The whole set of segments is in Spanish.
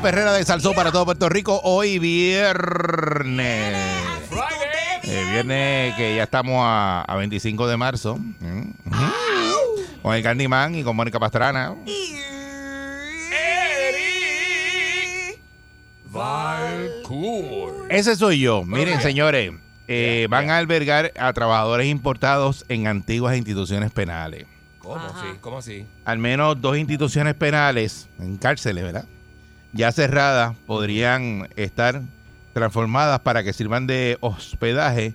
La perrera de Salsón para todo Puerto Rico hoy viernes. Eh, viernes que ya estamos a, a 25 de marzo. Ujú. Con el Candyman y con Mónica Pastrana. Ese soy yo. Miren, señores, eh, van a albergar a trabajadores importados en antiguas instituciones penales. ¿Cómo así? ¿Cómo así? al menos dos instituciones penales en cárceles, ¿verdad? Ya cerradas, podrían estar transformadas para que sirvan de hospedaje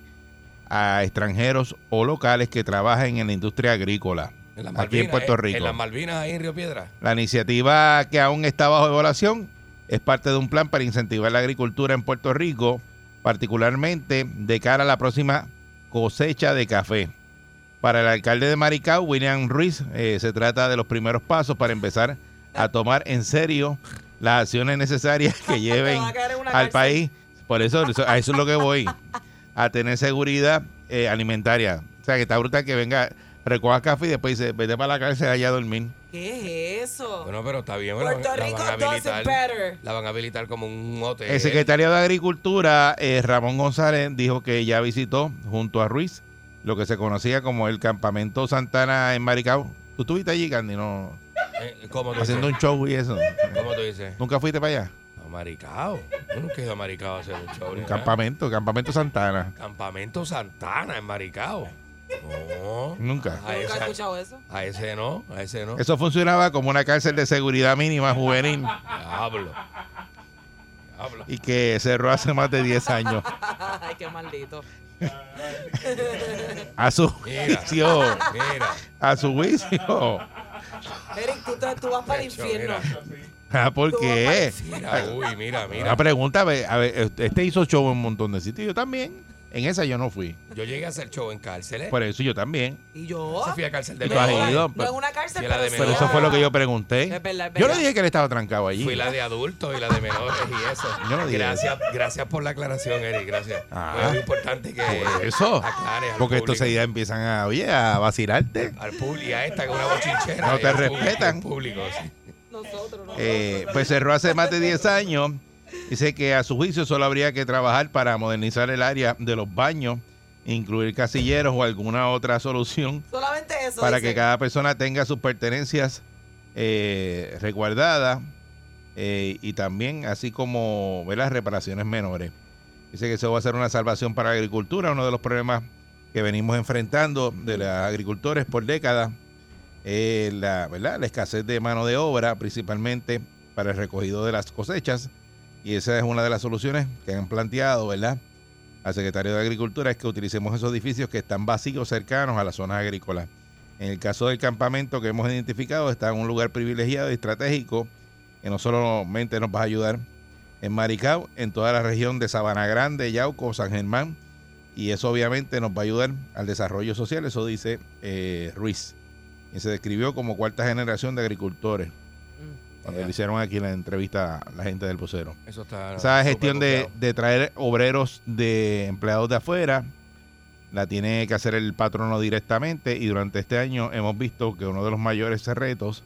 a extranjeros o locales que trabajen en la industria agrícola En aquí en Malvinas, Puerto eh, Rico. En las Malvinas, ahí en Río Piedra. La iniciativa que aún está bajo evaluación es parte de un plan para incentivar la agricultura en Puerto Rico, particularmente de cara a la próxima cosecha de café. Para el alcalde de Maricao, William Ruiz, eh, se trata de los primeros pasos para empezar a tomar en serio las acciones necesarias que lleven al país. Por eso, eso- a eso es lo que voy, a tener seguridad eh, alimentaria. O sea, que está brutal que venga, recoja café y después dice, vete para la cárcel allá a dormir. ¿Qué es eso? Bueno, pero está bien. bueno, Puerto la Rico van a habilitar. it better. La van a habilitar como un hotel. El secretario de Agricultura, eh, Ramón González, dijo que ya visitó junto a Ruiz lo que se conocía como el Campamento Santana en Maricao. ¿Tú estuviste allí, Candy? No, ¿Cómo tú haciendo dices? un show y eso. ¿Cómo tú dices? ¿Nunca fuiste para allá? A Maricao. Yo nunca he ido a Maricao a hacer un show. Un campamento, Campamento Santana. Campamento Santana en Maricao. No. Nunca. A Nunca he escuchado eso. a ese no, a ese no. Eso funcionaba como una cárcel de seguridad mínima juvenil Diablo. Diablo. y que cerró hace más de 10 años. Ay, qué maldito. A su Mira. juicio. Mira. A su juicio. Tú, te- tú vas para el infierno. Ah, ¿Por qué? Mira, uy, mira, mira. Una pregunta, a ver, a ver, este hizo show en un montón de sitios. Yo también. En esa yo no fui. Yo llegué a hacer show en cárceles. Por eso yo también. Y yo. Yo fui a cárcel de ¿Tú has menores. ido? No en una cárcel, Y la pero, de sí Pero eso fue lo que yo pregunté. Es verdad, es Yo le verdad. dije que él estaba trancado allí. Fui la de adultos y la de menores y eso. Yo no dije gracias, gracias por la aclaración, Eric. Gracias. Ah. Fue muy importante que Por eso. aclares al Porque estos público. ya empiezan a, oye, a vacilarte. Al público y a esta que es una bochinchera. No y te al público, respetan. al público, sí. Nosotros, no. Eh, pues cerró hace más de 10 años. Dice que a su juicio solo habría que trabajar para modernizar el área de los baños, incluir casilleros o alguna otra solución Solamente eso. para dice. que cada persona tenga sus pertenencias eh, resguardadas eh, y también así como ver las reparaciones menores. Dice que eso va a ser una salvación para la agricultura, uno de los problemas que venimos enfrentando de los agricultores por décadas, eh, la, ¿verdad? la escasez de mano de obra, principalmente para el recogido de las cosechas, y esa es una de las soluciones que han planteado, ¿verdad? Al secretario de Agricultura es que utilicemos esos edificios que están vacíos cercanos a las zonas agrícolas. En el caso del campamento que hemos identificado, está en un lugar privilegiado y estratégico que no solamente nos va a ayudar en Maricao, en toda la región de Sabana Grande, Yauco, San Germán, y eso obviamente nos va a ayudar al desarrollo social, eso dice eh, Ruiz. Y se describió como cuarta generación de agricultores. Cuando le hicieron aquí la entrevista a la gente del vocero. Eso está. Esa gestión de, traer obreros de empleados de afuera la tiene que hacer el patrono directamente y durante este año hemos visto que uno de los mayores retos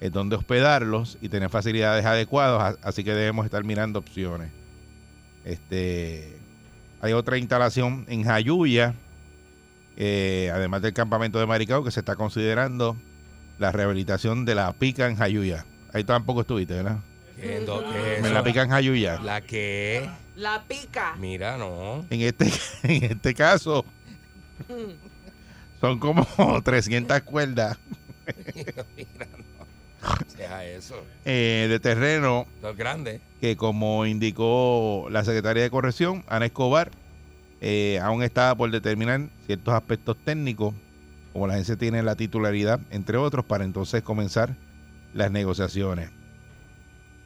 es dónde hospedarlos y tener facilidades adecuadas, así que debemos estar mirando opciones. Este, hay otra instalación en Jayuya, eh, además del campamento de Maricao, que se está considerando la rehabilitación de la pica en Jayuya. Ahí tampoco estuviste, ¿verdad? ¿Qué, do- qué es Me eso? la pica en Jayuya. ¿La qué? La pica. Mira, no. En este, en este caso, son como 300 cuerdas Mira, no. Deja eso. eh, de terreno Esto es grande. que como indicó la secretaria de Corrección, Ana Escobar, eh, aún está por determinar ciertos aspectos técnicos, como la agencia tiene la titularidad, entre otros, para entonces comenzar las negociaciones.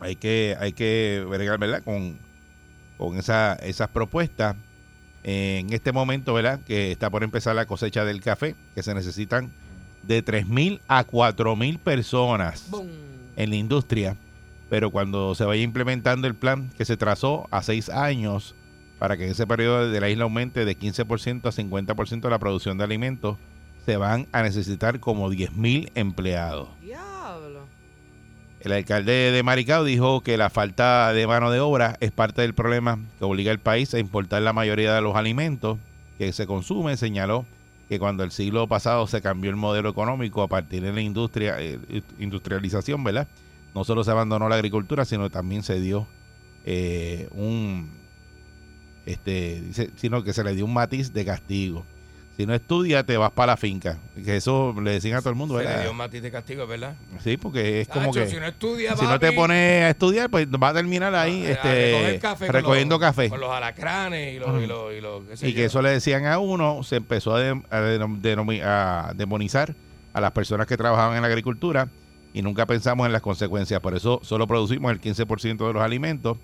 Hay que, hay que bregar, ¿verdad? Con, con esa- esas propuestas. En este momento, ¿verdad? Que está por empezar la cosecha del café, que se necesitan de 3.000 a 4.000 personas en la industria, pero cuando se vaya implementando el plan que se trazó a seis años para que en ese periodo de la isla aumente de 15% a 50% la producción de alimentos, se van a necesitar como 10.000 empleados. El alcalde de Maricao dijo que la falta de mano de obra es parte del problema que obliga al país a importar la mayoría de los alimentos que se consumen. Señaló que cuando el siglo pasado se cambió el modelo económico a partir de la industria, eh, industrialización, ¿verdad? No solo se abandonó la agricultura, sino también se dio eh, un, este, sino que se le dio un matiz de castigo. Si no estudias, te vas para la finca. Que eso le decían a todo el mundo, Se le dio un matiz de castigo, ¿verdad? Sí, porque es como que Si no estudia, si no te pones a estudiar, pues va a terminar ahí a- a este, recoger café con recogiendo los- café. Con los alacranes y los... Y, los, y, los- qué sé Y que eso le decían a uno, se empezó a, de- a demonizar a las personas que trabajaban en la agricultura y nunca pensamos en las consecuencias. Por eso solo producimos el 15% de los alimentos.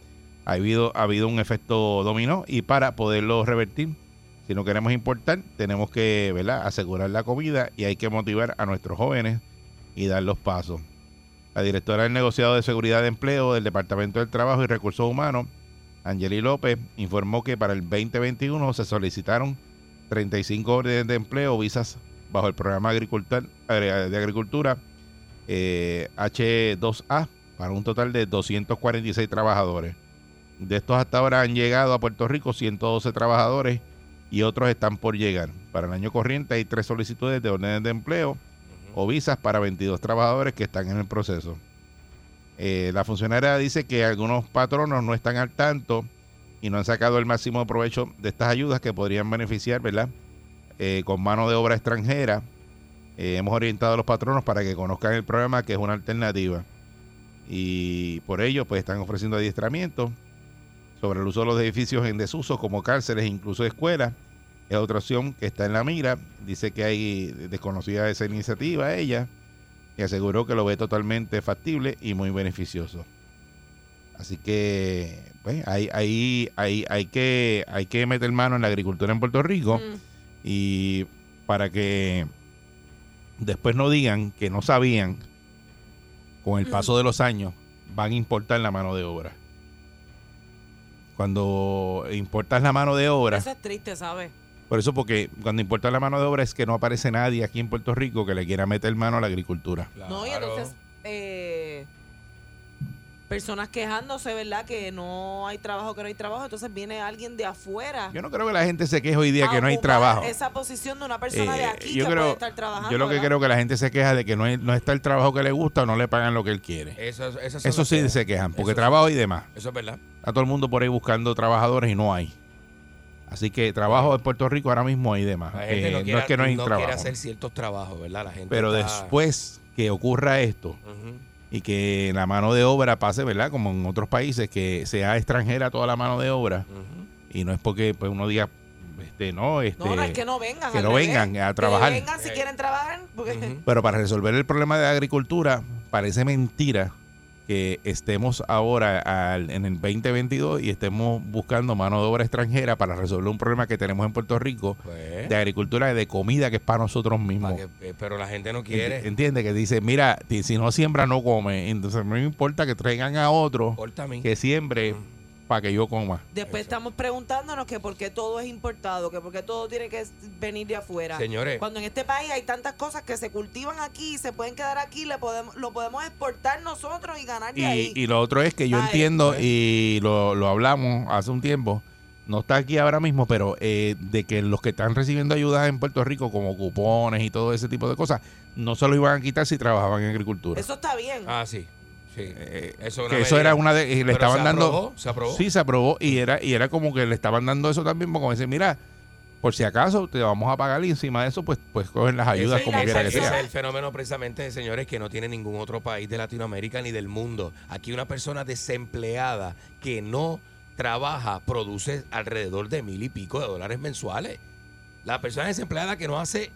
Ha habido, ha habido un efecto dominó y para poderlo revertir, si no queremos importar, tenemos que ¿verdad? asegurar la comida y hay que motivar a nuestros jóvenes y dar los pasos. La directora del negociado de seguridad de empleo del Departamento del Trabajo y Recursos Humanos, Angeli López, informó que para el 2021 se solicitaron 35 órdenes de empleo, visas bajo el programa eh, de agricultura eh, H2A para un total de 246 trabajadores. De estos hasta ahora han llegado a Puerto Rico 112 trabajadores y otros están por llegar. Para el año corriente hay tres solicitudes de órdenes de empleo o visas para 22 trabajadores que están en el proceso. Eh, la funcionaria dice que algunos patronos no están al tanto y no han sacado el máximo provecho de estas ayudas que podrían beneficiar, ¿verdad? Eh, con mano de obra extranjera. Eh, hemos orientado a los patronos para que conozcan el programa, que es una alternativa. Y por ello, pues están ofreciendo adiestramiento sobre el uso de los edificios en desuso, como cárceles e incluso escuelas. Es otra opción que está en la mira. Dice que hay desconocida esa iniciativa ella y aseguró que lo ve totalmente factible y muy beneficioso. Así que, pues, ahí, ahí, ahí hay, que, hay que meter mano en la agricultura en Puerto Rico Mm. y para que después no digan que no sabían, con el paso de los años van a importar la mano de obra. Cuando importas la mano de obra, Eso es triste, ¿sabes? por eso porque cuando importas la mano de obra es que no aparece nadie aquí en Puerto Rico que le quiera meter mano a la agricultura. No, y entonces, eh, personas quejándose, ¿verdad? Que no hay trabajo, que no hay trabajo. Entonces viene alguien de afuera. Yo no creo que la gente se queje hoy día que no hay trabajo. Esa posición de una persona de Eh, aquí yo que creo- puede estar trabajando. Yo lo que ¿verdad? creo que la gente se queja de que no, hay- no está el trabajo que le gusta o no le pagan lo que él quiere. Eso, Eso las sí que- se quejan, porque eso- trabajo y demás. Eso es verdad. Está todo el mundo por ahí buscando trabajadores y no hay. Así que trabajo en Puerto Rico ahora mismo hay demás. Eh, no, es que no hay no trabajo. quiere hacer ciertos trabajos, ¿verdad? La gente Pero está- después que ocurra esto y que la mano de obra pase, ¿verdad? Como en otros países, que sea extranjera toda la mano de obra. Y no es porque pues, uno diga, este, no, este, No, no, es que no vengan. que al no revés. vengan a Que trabajar. vengan si Eh. quieren trabajar. Porque. Pero para resolver el problema de la agricultura, parece mentira que estemos ahora al- en el 2022 y estemos buscando mano de obra extranjera para resolver un problema que tenemos en Puerto Rico Pues, de agricultura y de comida que es para nosotros mismos. que- eh, pero la gente no quiere. Entiende que dice, mira, si no siembra no come. Entonces no me importa que traigan a otro que siembre Mm. Para que yo coma. después Eso. estamos preguntándonos que por qué todo es importado, que por qué todo tiene que venir de afuera. Señores, Cuando en este país hay tantas cosas que se cultivan aquí y se pueden quedar aquí, le podemos, lo podemos exportar nosotros y ganar de ahí. Y, y lo otro es que yo Ay, entiendo, pues. y lo, lo hablamos hace un tiempo, no está aquí ahora mismo, pero eh, de que los que están recibiendo ayudas en Puerto Rico, como cupones y todo ese tipo de cosas, no se lo iban a quitar si trabajaban en agricultura. Eso está bien. ah, sí. Sí. Eh, eso, que una eso medida. era una de... y le Pero estaban se dando... se aprobó. Sí, se aprobó y era, y era como que le estaban dando eso también, como decir, mira, por si acaso te vamos a pagar y encima de eso, pues, pues cogen las ayudas Ese- como quiera que ese sea. es el fenómeno precisamente, señores, que no tiene ningún otro país de Latinoamérica ni del mundo. Aquí una persona desempleada que no trabaja produce alrededor de mil y pico de dólares mensuales. La persona desempleada que no hace,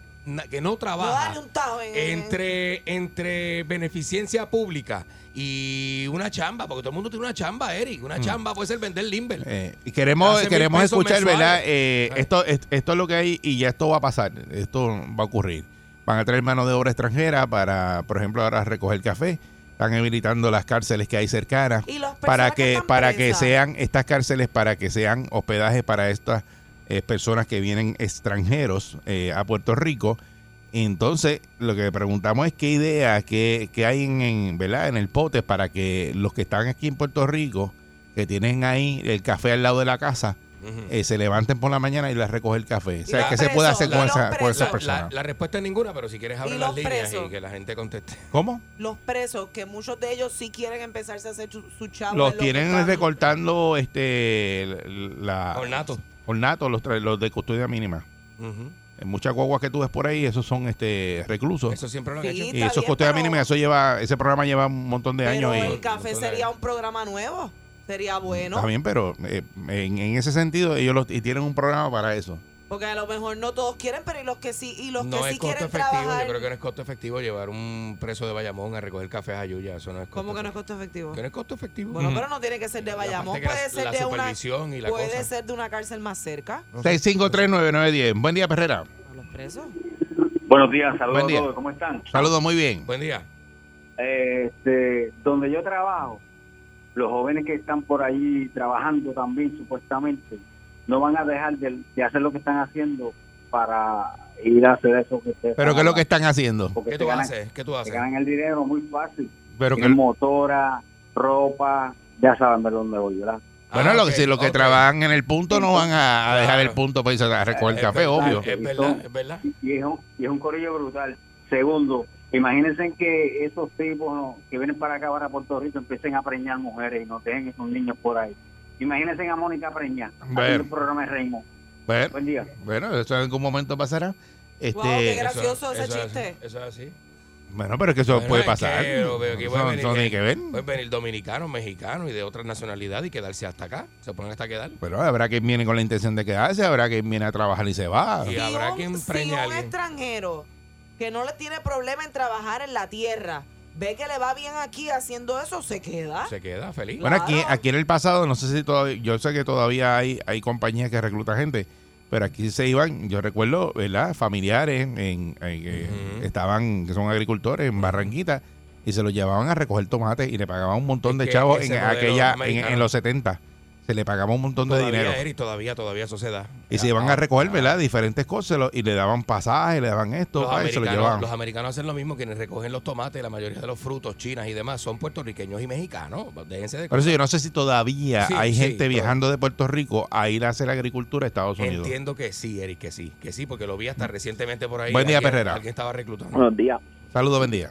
que no trabaja darle un tajo en, en- entre, entre beneficencia pública y una chamba, porque todo el mundo tiene una chamba, Eric. Una chamba puede ser vender limber. Eh, y queremos queremos escuchar, mensuales. ¿verdad? Eh, esto, es- esto es lo que hay y ya esto va a pasar. Esto va a ocurrir. Van a traer mano de obra extranjera para, por ejemplo, ahora recoger café. Están habilitando las cárceles que hay cercanas para que para que sean estas cárceles para que sean hospedaje para estas eh, personas que vienen extranjeros eh, a Puerto Rico. Entonces, lo que preguntamos es qué idea, qué, qué hay en, en, ¿verdad? en el pote para que los que están aquí en Puerto Rico, que tienen ahí el café al lado de la casa, eh, se levanten por la mañana y les recoge el café. O sea, los ¿qué se puede hacer ¿Y con, los esa, con presos? esas La, personas? la- la respuesta es ninguna, pero si quieres abrir ¿Y las los líneas presos? y que la gente conteste. ¿Cómo? Los presos, que muchos de ellos sí quieren empezarse a hacer su, su chavo. Los en lo tienen que recortando este la Ornato. Ornato, los, tra- los de custodia mínima. En muchas guaguas que tú ves por ahí, esos son este reclusos. Eso siempre lo han Sí, hecho. y eso es custodia pero- mínima, eso lleva, ese programa lleva un montón de Pero años y el café sería un programa nuevo. Sería bueno. está bien, pero eh, en, en ese sentido ellos los- y tienen un programa para eso. Porque a lo mejor no todos quieren, pero y los que sí, y los No que es sí costo quieren efectivo. trabajar. Yo creo que no es costo efectivo llevar un preso de Bayamón a recoger café a Yuya. Eso no es costo ¿Cómo que no es costo efectivo? ¿Que no es costo efectivo? Bueno, Ujú. pero no tiene que ser de Bayamón, que la- puede ser la de una y la puede cosa. ser de una cárcel más cerca 6539910. Buen día, Perrera. a los presos. Buenos días, saludos Buen día. a todos, ¿cómo están? Saludos, muy bien. Buen día. Este, donde yo trabajo, los jóvenes que están por ahí trabajando también, supuestamente, no van a dejar de, de hacer lo que están haciendo para ir a hacer eso que ustedes Pero ¿qué es lo que están haciendo? porque ¿Qué tú ganan, haces? ¿Qué tú haces? ganan el dinero muy fácil. Pero que, motora, ropa, ya saben de dónde voy, ¿verdad? bueno, Ah, lo que, si los que trabajan en el punto no van a, dejar Claro. el punto para irse a recoger el Es café, verdad, obvio. Es verdad, es verdad. Y es un, y es un corillo brutal. Segundo, imagínense que esos tipos ¿no? que vienen para acá, para Puerto Rico, empiecen a preñar mujeres y no dejen esos niños por ahí. Imagínense a Mónica preñar, Bueno. el programa de Raymond. Bueno, Buen día. bueno, eso en algún momento pasará. Este, Wow, qué Eso- Gracioso ese eso es chiste. así, Eso es así. bueno, pero es que eso Bueno, puede es pasar. que que venir- que ver. Pueden venir dominicanos, mexicanos y de otras nacionalidades y quedarse hasta acá. Se ponen hasta quedar. Pero habrá quien viene con la intención de quedarse, habrá quien viene a trabajar y se va. Y Si habrá un- quien si a un extranjero que no le tiene problema en trabajar en la tierra, ve que le va bien aquí haciendo eso, se queda. Se queda feliz. Bueno, aquí, aquí en el pasado, no sé si todavía, yo sé que todavía hay, hay compañías que reclutan gente, pero aquí se iban, yo recuerdo, ¿verdad? Familiares en, en- que Ujú. estaban, que son agricultores en Barranquita, y se los llevaban a recoger tomates y le pagaban un montón Es de que chavos en aquella, en, en los 70. Se le pagaba un montón de todavía, dinero. Eric, todavía, todavía eso se da. Y se iban a recoger, ¿verdad? Diferentes cosas lo- y le daban pasajes, le daban esto, Los se lo americanos, llevaban. los americanos hacen lo mismo, quienes recogen los tomates, la mayoría de los frutos, chinas y demás, son puertorriqueños y mexicanos. Déjense de Por eso yo no sé si todavía Sí, hay sí, gente todo. viajando de Puerto Rico a ir a hacer agricultura a Estados Unidos. Entiendo que sí, Eric, que sí, que sí, porque lo vi hasta recientemente por ahí. Buen día, alguien, Perrera. Alguien estaba reclutando. Buenos días. Saludos, buen día.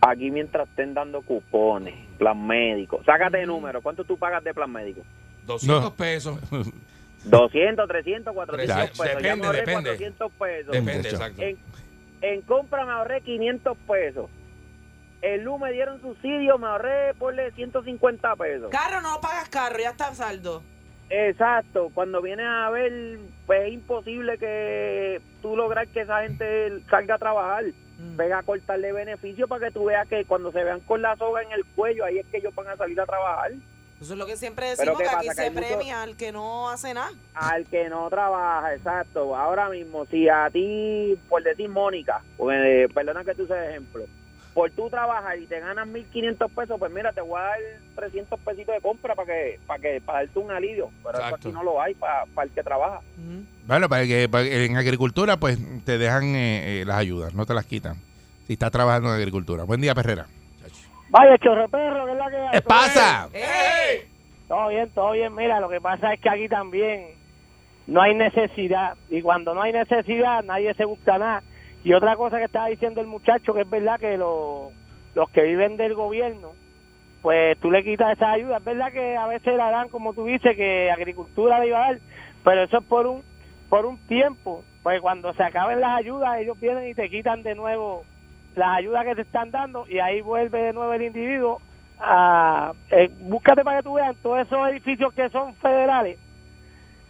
Aquí mientras estén dando cupones, plan médico, sácate de número. ¿Cuánto tú pagas de plan médico? 200 No. pesos. 200, 300, 400 Ya, pesos. ya depende, me ahorré depende. 400 pesos. Depende, Muchacho. exacto. En, en compra me ahorré 500 pesos. El LU me dieron subsidio, me ahorré ponle 150 pesos. Carro no pagas carro, ya está saldo. Exacto, cuando vienes a ver, pues es imposible que tú lograr que esa gente salga a trabajar. Mm. Venga a cortarle beneficio para que tú veas que cuando se vean con la soga en el cuello, ahí es que ellos van a salir a trabajar. Eso es lo que siempre decimos, ¿qué que pasa? aquí Que se mucho- premia al que no hace nada. Al que no trabaja, exacto. Ahora mismo, si a ti, por decir Mónica, pues, perdona que tú uses ejemplo, por tú trabajar y te ganas 1.500 pesos, pues mira, te voy a dar 300 pesitos de compra para que para que para darte un alivio. Pero eso aquí no lo hay para, para el que trabaja. Mm. Bueno, para que, para que en agricultura, pues te dejan eh, eh, las ayudas, no te las quitan. Si estás trabajando en agricultura. Buen día, Perrera. Vaya, chorro perro, ¿qué es la que hay? ¿Qué pasa? ¡Ey! Todo bien, todo bien. Mira, lo que pasa es que aquí también no hay necesidad. Y cuando no hay necesidad, nadie se busca nada. Y otra cosa que estaba diciendo el muchacho, que es verdad que los, los que viven del gobierno, pues tú le quitas esas ayudas. Es verdad que a veces la dan, como tú dices, que agricultura le iba a dar, pero eso es por un por un tiempo, pues cuando se acaben las ayudas, ellos vienen y te quitan de nuevo las ayudas que te están dando y ahí vuelve de nuevo el individuo a... eh, búscate para que tú veas todos esos edificios que son federales,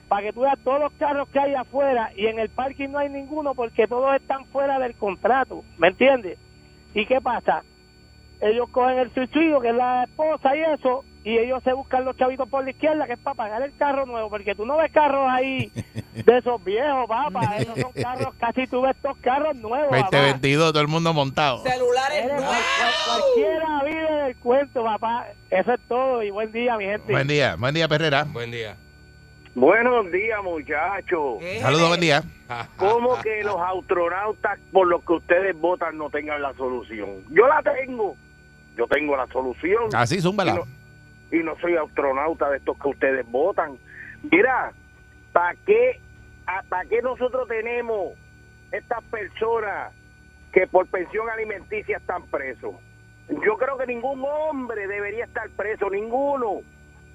para que tú veas todos los carros que hay afuera y en el parking no hay ninguno porque todos están fuera del contrato, ¿me entiendes? ¿Y qué pasa? Ellos cogen el suicidio, que es la esposa y eso, y ellos se buscan los chavitos por la izquierda, que es para pagar el carro nuevo, porque tú no ves carros ahí de esos viejos, papá, esos son carros, casi tú ves estos carros nuevos, papá. 2022, todo el mundo montado. Celulares nuevos. cual- Cualquiera vive del cuento, papá. Eso es todo y buen día, mi gente. Buen día, buen día, Perrera. Buen día. Buenos días, muchachos. Saludos, buen día. ¿Cómo que los astronautas por los que ustedes votan no tengan la solución? Yo la tengo. Yo tengo la solución. Así, zúmbala. Y no, soy astronauta de estos que ustedes votan. Mira, ¿para qué, ¿para qué nosotros tenemos estas personas que por pensión alimenticia están presos? Yo creo que ningún hombre debería estar preso, ninguno,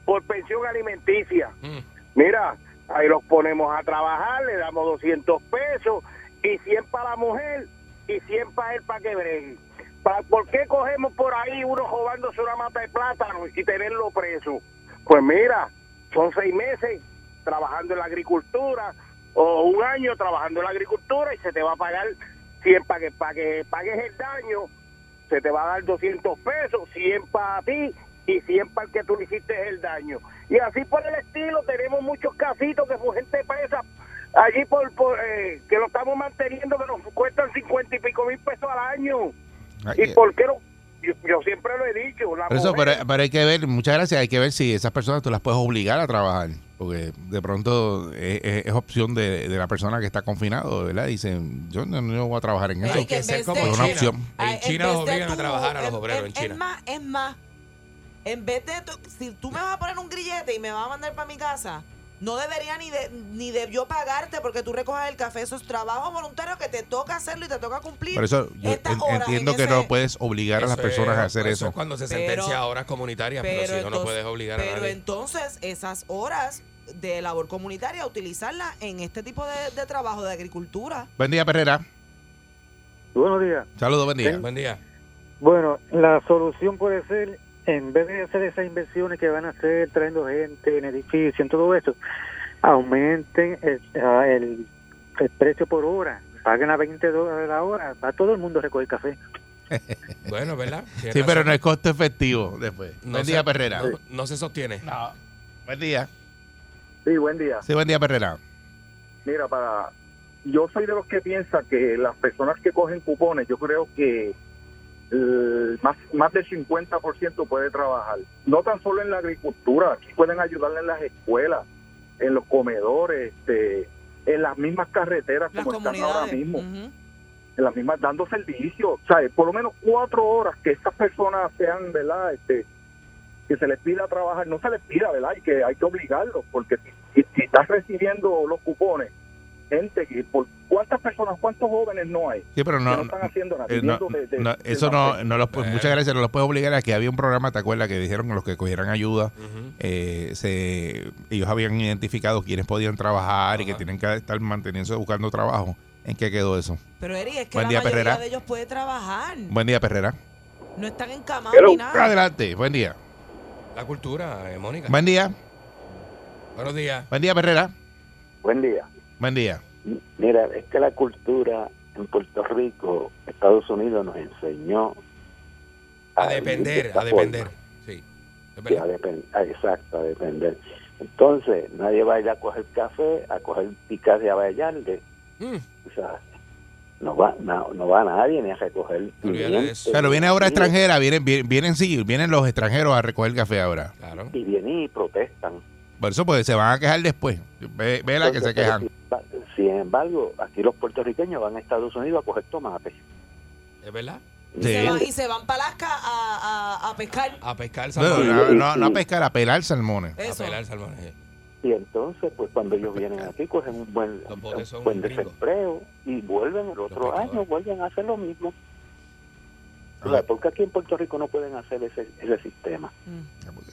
por pensión alimenticia. Mm. Mira, ahí los ponemos a trabajar, le damos 200 pesos y 100 para la mujer y 100 para él para que bregue. ¿Por qué cogemos por ahí uno robándose una mata de plátano y tenerlo preso? Pues mira, son seis meses trabajando en la agricultura o un año trabajando en la agricultura y se te va a pagar 100 para que, para que pagues el daño, se te va a dar 200 pesos, 100 para ti y 100 para el que tú le hiciste el daño. Y así por el estilo tenemos muchos casitos que fue gente presa allí por, por, eh, que lo estamos manteniendo que nos cuestan 50 y pico mil pesos al año. Ay, ¿Y por qué no? Yo, yo siempre lo he dicho. La Por eso, mujer- pero, pero hay que ver, muchas gracias, hay que ver si esas personas tú las puedes obligar a trabajar, porque de pronto es, es- es opción de, de la persona que está confinado, ¿verdad? Dicen, yo no, no voy a trabajar en eso. Hay que ser vez como Es una opción. Ay, En China los obligan a tú- trabajar a los obreros en en- China. Es más, es más. En vez de tú- si tú me vas a poner un grillete y me vas a mandar para mi casa, no debería ni de, ni debió pagarte porque tú recojas el café. Eso es trabajo voluntario que te toca hacerlo y te toca cumplir. Por eso yo estas en- horas entiendo en que ese- no puedes obligar a las personas a hacer eso eso. es cuando se Pero- sentencia a horas comunitarias, pero, si no, no entonces- puedes obligar a pero entonces esas horas de labor comunitaria, utilizarlas en este tipo de, de trabajo de agricultura. Buen día, Perrera. Buenos días. Saludos, buen día. Buen día. Bueno, la solución puede ser, en vez de hacer esas inversiones que van a hacer trayendo gente en edificios, en todo eso, aumenten el, ah, el, el precio por hora, paguen a 20 dólares la hora, va todo el mundo a recoger café. Bueno, ¿verdad? Tienes Sí, pero no es costo efectivo después. No buen se- día, Perrera. No, no se sostiene. Buen día. Sí, buen día. Sí, buen día, Perrera. Mira, para yo soy de los que piensa que las personas que cogen cupones, yo creo que eh, más, más del 50% puede trabajar. No tan solo en la agricultura, aquí pueden ayudarle en las escuelas, en los comedores, este, en las mismas carreteras Las como están ahora mismo, en las mismas dando servicio, ¿sabes? Por lo menos cuatro horas que estas personas sean, ¿verdad? Este, que se les pida trabajar, no se les pida, ¿verdad? Y que hay que obligarlos, porque si, si estás recibiendo los cupones, gente que por cuántas personas, cuántos jóvenes no hay Sí, pero que no, no están haciendo nada, eh, no, viviendo de- de- no, de eso no, no los, pu- muchas gracias, no los puedes obligar a que había un programa, ¿te acuerdas? Que dijeron que los que cogieran ayuda, eh, se, ellos habían identificado quiénes podían trabajar y que tienen que estar manteniéndose buscando trabajo. ¿En qué quedó eso? Pero Eri, es que Buen la día, mayoría Perrera. de ellos puede trabajar. Buen día, Perrera. No están encamados ni nada. Adelante, buen día. La cultura, eh, Mónica. Buen día, Buenos días. buen día, Perrera. Buen día. Buen día. Mira, es que la cultura en Puerto Rico, Estados Unidos nos enseñó A depender, a depender. forma. Sí. A verdad. depen- a- exacto, a depender. Entonces, nadie va a ir a coger café, a coger picas de Abayalde. Mm. O sea, no va, no, no va nadie ni a recoger. Pero viene ahora extranjera, vienen, vienen, sí, vienen los extranjeros a recoger café ahora. Claro. Y vienen y protestan. Por eso pues se van a quejar después. Ve, ve la que se quejan. Sin embargo, aquí los puertorriqueños van a Estados Unidos a coger tomates. Es verdad. Y, Sí. se van, y se van para Alaska a, a, a pescar. A pescar No, salmones. no, no, no a pescar, a pelar salmones. Eso. A pelar salmones. eh. Y entonces, pues cuando ellos vienen aquí, cogen un buen, un buen desempleo y vuelven el otro año, vuelven a hacer lo mismo. Sea, porque aquí en Puerto Rico no pueden hacer ese, ese sistema. Mm.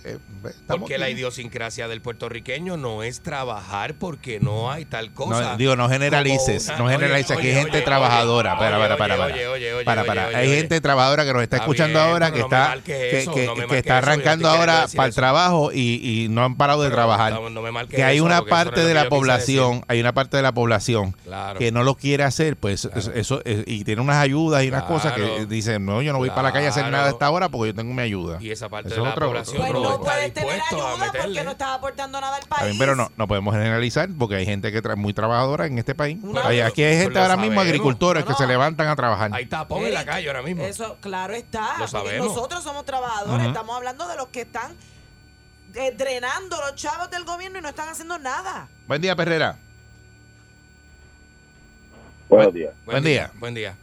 eh, Porque la idiosincrasia del puertorriqueño no es trabajar porque no hay tal cosa. No, digo, no generalices, no generalices. oye, Aquí hay gente oye, trabajadora. oye, para, para, oye, para, para. oye, oye, oye, para, para. oye, Hay oye. gente trabajadora que nos está Está escuchando bien, ahora que no está, que, eso, que- no está arrancando ahora para el trabajo y, y no han parado de Pero trabajar. me que hay eso, una parte de la población, hay una parte de la población que no lo quiere hacer, pues eso, y tiene unas ayudas y unas cosas que dicen, no, yo no voy para la calle a hacer nada a esta hora porque yo tengo mi ayuda. Y esa parte Eso de es la otro- población Pues no está puedes tener ayuda porque no estás aportando nada al país. bien, pero no, no podemos generalizar porque hay gente que es muy trabajadora en este país. Una- Hay- aquí hay Pues gente ahora mismo, agricultores, No, que no. se levantan a trabajar. Hay tapón en la Eric, calle ahora mismo. Eso, claro está. Lo sabemos. Nosotros somos trabajadores, estamos hablando de los que están eh, drenando los chavos del gobierno y no están haciendo nada. Buen día, Perrera. Buenos días. Buen día. Buen día.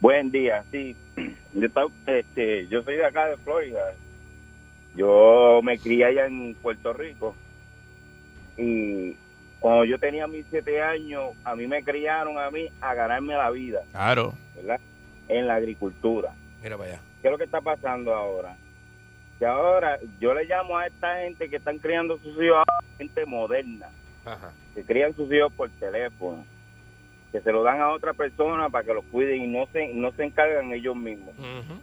Buen día, sí. Yo, estaba- este, yo soy de acá de Florida. Yo me crié allá en Puerto Rico. Y cuando yo tenía mis siete años, a mí me criaron a mí a ganarme la vida, Claro. ¿verdad? En la agricultura. Mira para allá. ¿Qué es lo que está pasando ahora? Que ahora yo le llamo a esta gente que están criando sus hijos, ahora, gente moderna, Ajá. que crían sus hijos por teléfono, que se lo dan a otra persona para que los cuiden y no se, no se encargan ellos mismos.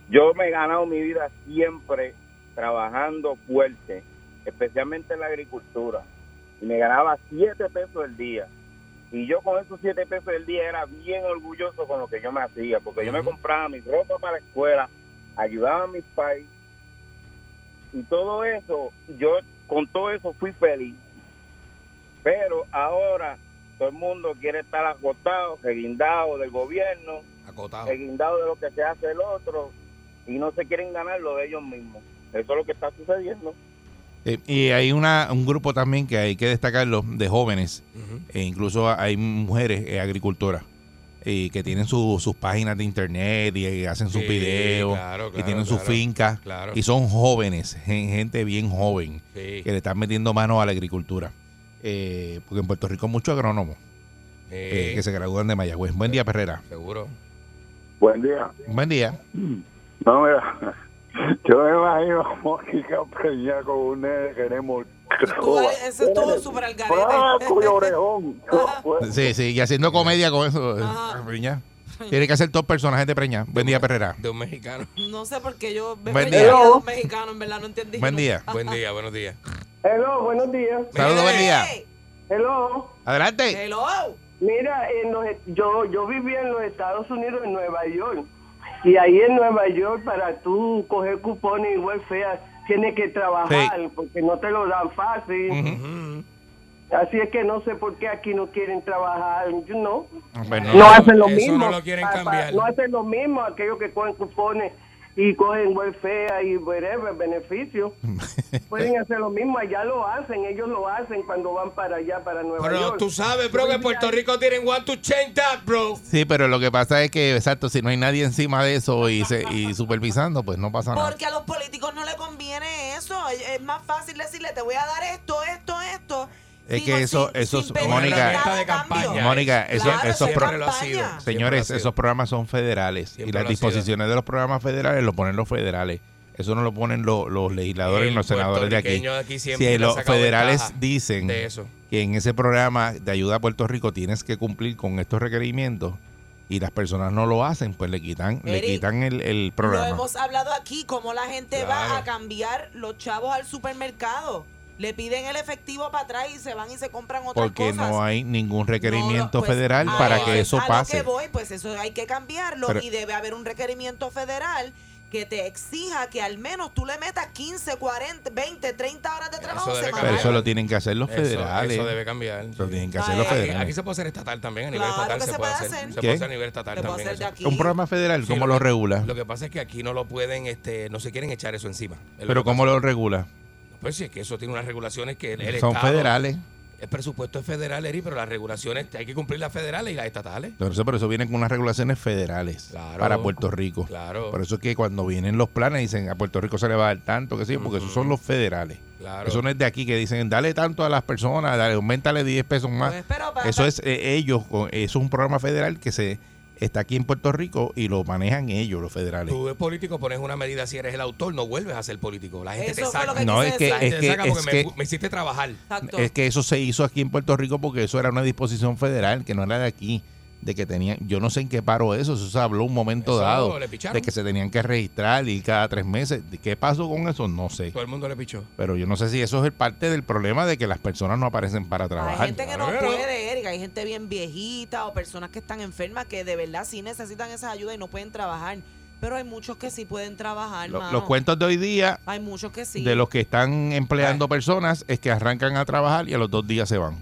Yo me he ganado mi vida siempre trabajando fuerte, especialmente en la agricultura. Y me ganaba siete pesos el día. Y yo con esos siete pesos el día era bien orgulloso con lo que yo me hacía, porque yo me compraba mi ropa para la escuela, ayudaba a mis pais. Y todo eso, yo con todo eso fui feliz. Pero ahora todo el mundo quiere estar acostado, reguindado del gobierno, Acotado. guindado de lo que se hace el otro y no se quieren ganar lo de ellos mismos. Eso es lo que está sucediendo. Eh, y hay una, un grupo también que hay que destacarlo de jóvenes, e incluso hay mujeres eh, agricultoras eh, que tienen su- sus páginas de internet y, eh, hacen sus Sí, videos claro, y claro, tienen sus fincas claro. y son jóvenes, gen- gente bien joven Sí. que le están metiendo mano a la agricultura. Eh, porque en Puerto Rico hay muchos agrónomos eh, que se gradúan de Mayagüez. Buen día, Perrera. Seguro. Buen día. Buen día. No, mira, yo me imagino a Mónica preñada con un nene que queremos Tú, eso estuvo súper al garete. Y orejón. Sí, sí, y haciendo comedia con eso. Ajá. Tiene que hacer dos personajes de preña. Buen día, Perrera. De un mexicano. No sé por qué yo me Buen día. a dos mexicanos, en verdad, no entendí. Buen día. Buen día, buenos días. Hello, buenos días. Saludos, buen día. Hey, Hello. Adelante. hello. Mira, en los, yo, yo vivía en los Estados Unidos, en Nueva York. Y ahí en Nueva York, para tú coger cupones y welfare, tienes que trabajar porque no te lo dan fácil. Ujú. Así es que no sé por qué aquí no quieren trabajar, you know. Bueno, No hacen lo eso mismo. no lo quieren cambiar. No hacen lo mismo aquellos que cogen cupones y cogen welfare y whatever, beneficios. Pueden hacer lo mismo, allá lo hacen, ellos lo hacen cuando van para allá, para Nueva Pero York. tú sabes, bro, que Puerto Rico tienen one to change that, bro. Sí, pero lo que pasa es que, exacto, si no hay nadie encima de eso y, se, y supervisando, pues no pasa nada. Porque a los políticos no le conviene eso. Es más fácil decirle, te voy a dar esto, esto, esto. Es que eso- sin- eso sin es- pedir Mónica- campaña. Mónica, eso- Claro, esos es pro- lo ha sido. Señores, lo ha esos programas son federales y las lo disposiciones de los programas federales lo ponen los federales. Eso no lo ponen los, los legisladores y los senadores de aquí. de Si los federales dicen de eso. que en ese programa de ayuda a Puerto Rico tienes que cumplir con estos requerimientos y las personas no lo hacen, pues le quitan, le quitan el, el Lo programa. hemos hablado aquí, cómo la gente Claro. va a cambiar los chavos al supermercado. Le piden el efectivo para atrás y se van y se compran otras Porque cosas. no hay ningún requerimiento No, pues, federal a para que eso a pase. Lo que voy, pues eso hay que cambiarlo Pero- y debe haber un requerimiento federal que te exija que al menos tú le metas 15, 40, 20, 30 horas de trabajo debe semanal. Pero eso lo tienen que hacer los Eso- federales. Eso, debe cambiar. Lo tienen que hacer Ay, los aquí- Aquí, federales. aquí se puede hacer estatal también, a nivel Claro estatal que se, se puede hacer. hacer. Se ¿Qué? puede hacer a nivel estatal Se puede también. hacer de eso. aquí. Un programa federal, Sí, ¿cómo lo lo que- regula? Lo que pasa es que aquí no lo pueden, este, no se quieren echar eso encima. Es Pero ¿cómo pasa. lo regula? Pues sí, es que eso tiene unas regulaciones que el, el Son Estado- federales. El presupuesto es federal, Eri, pero las regulaciones hay que cumplir las federales y las estatales. Por eso, por eso vienen con unas regulaciones federales Claro. para Puerto Rico. Claro. Por eso es que cuando vienen los planes dicen a Puerto Rico se le va a dar tanto, que sí, porque esos son los federales. Claro. Eso no es de aquí que dicen dale tanto a las personas, dale, aumentale 10 pesos más. Pues, pero eso es eh, ellos, eso es un programa federal que se está aquí en Puerto Rico y lo manejan ellos, los federales. Tú eres político, pones una medida si eres el autor, no vuelves a ser político. La gente Eso te saca. lo que No, es que- La gente es te que- saca porque es me, que- me hiciste trabajar. Exacto. Es que eso se hizo aquí en Puerto Rico porque eso era una disposición federal que no era de aquí, de que tenían, yo no sé en qué paró eso, eso se habló un momento Eso dado, de que se tenían que registrar y cada tres meses. ¿Qué pasó con eso? No sé. Todo el mundo le pichó. Pero yo no sé si eso es parte del problema de que las personas no aparecen para Hay trabajar. gente que no puede, Hay gente bien viejita o personas que están enfermas que de verdad sí necesitan esa ayuda y no pueden trabajar. Pero hay muchos que sí pueden trabajar, Lo- mano. los cuentos de hoy día Hay muchos que sí. de los que están empleando personas es que arrancan a trabajar y a los dos días se van.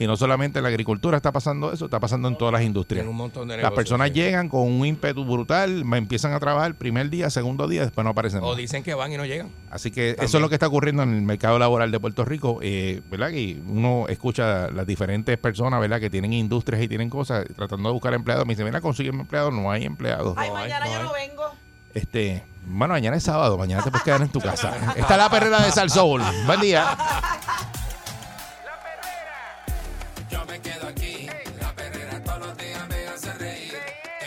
Y no solamente en la agricultura está pasando eso, está pasando en todas las industrias. Tiene un montón de Las negocios, personas sí. llegan con un ímpetu brutal, me empiezan a trabajar primer día, segundo día, después no aparecen O más. dicen que van y no llegan. Así que eso es lo que está ocurriendo en el mercado laboral de Puerto Rico, eh, ¿verdad? Y uno escucha las diferentes personas, ¿verdad? Que tienen industrias y tienen cosas, tratando de buscar empleados. Me dice, mira, consiguen empleados, no hay empleados. Ay, No hay, mañana no yo hay. no vengo. Este, bueno, mañana es sábado, mañana te puedes quedar en tu casa. Está la perrera de Salsoul. Buen día. Me quedo aquí, la perrera todos los días me hace reír.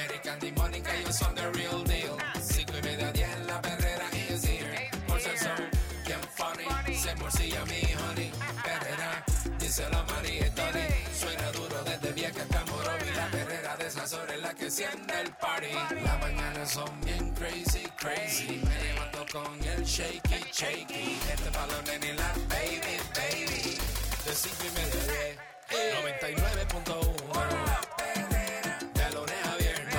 Eric, Andy, Mónica, ellos son the real deal. Cinco y media, diez, la perrera is here. Por ser son, bien funny, se morcilla mi honey. Perrera, díselo María y Tony. Suena duro desde vieja hasta Morovi. La perrera de esas horas la que siente el party. Las mañanas son bien crazy, crazy. Me levanto con el shaky, shaky. Este balón en la baby, baby. De cinco y media. 99.1 De lunes a viernes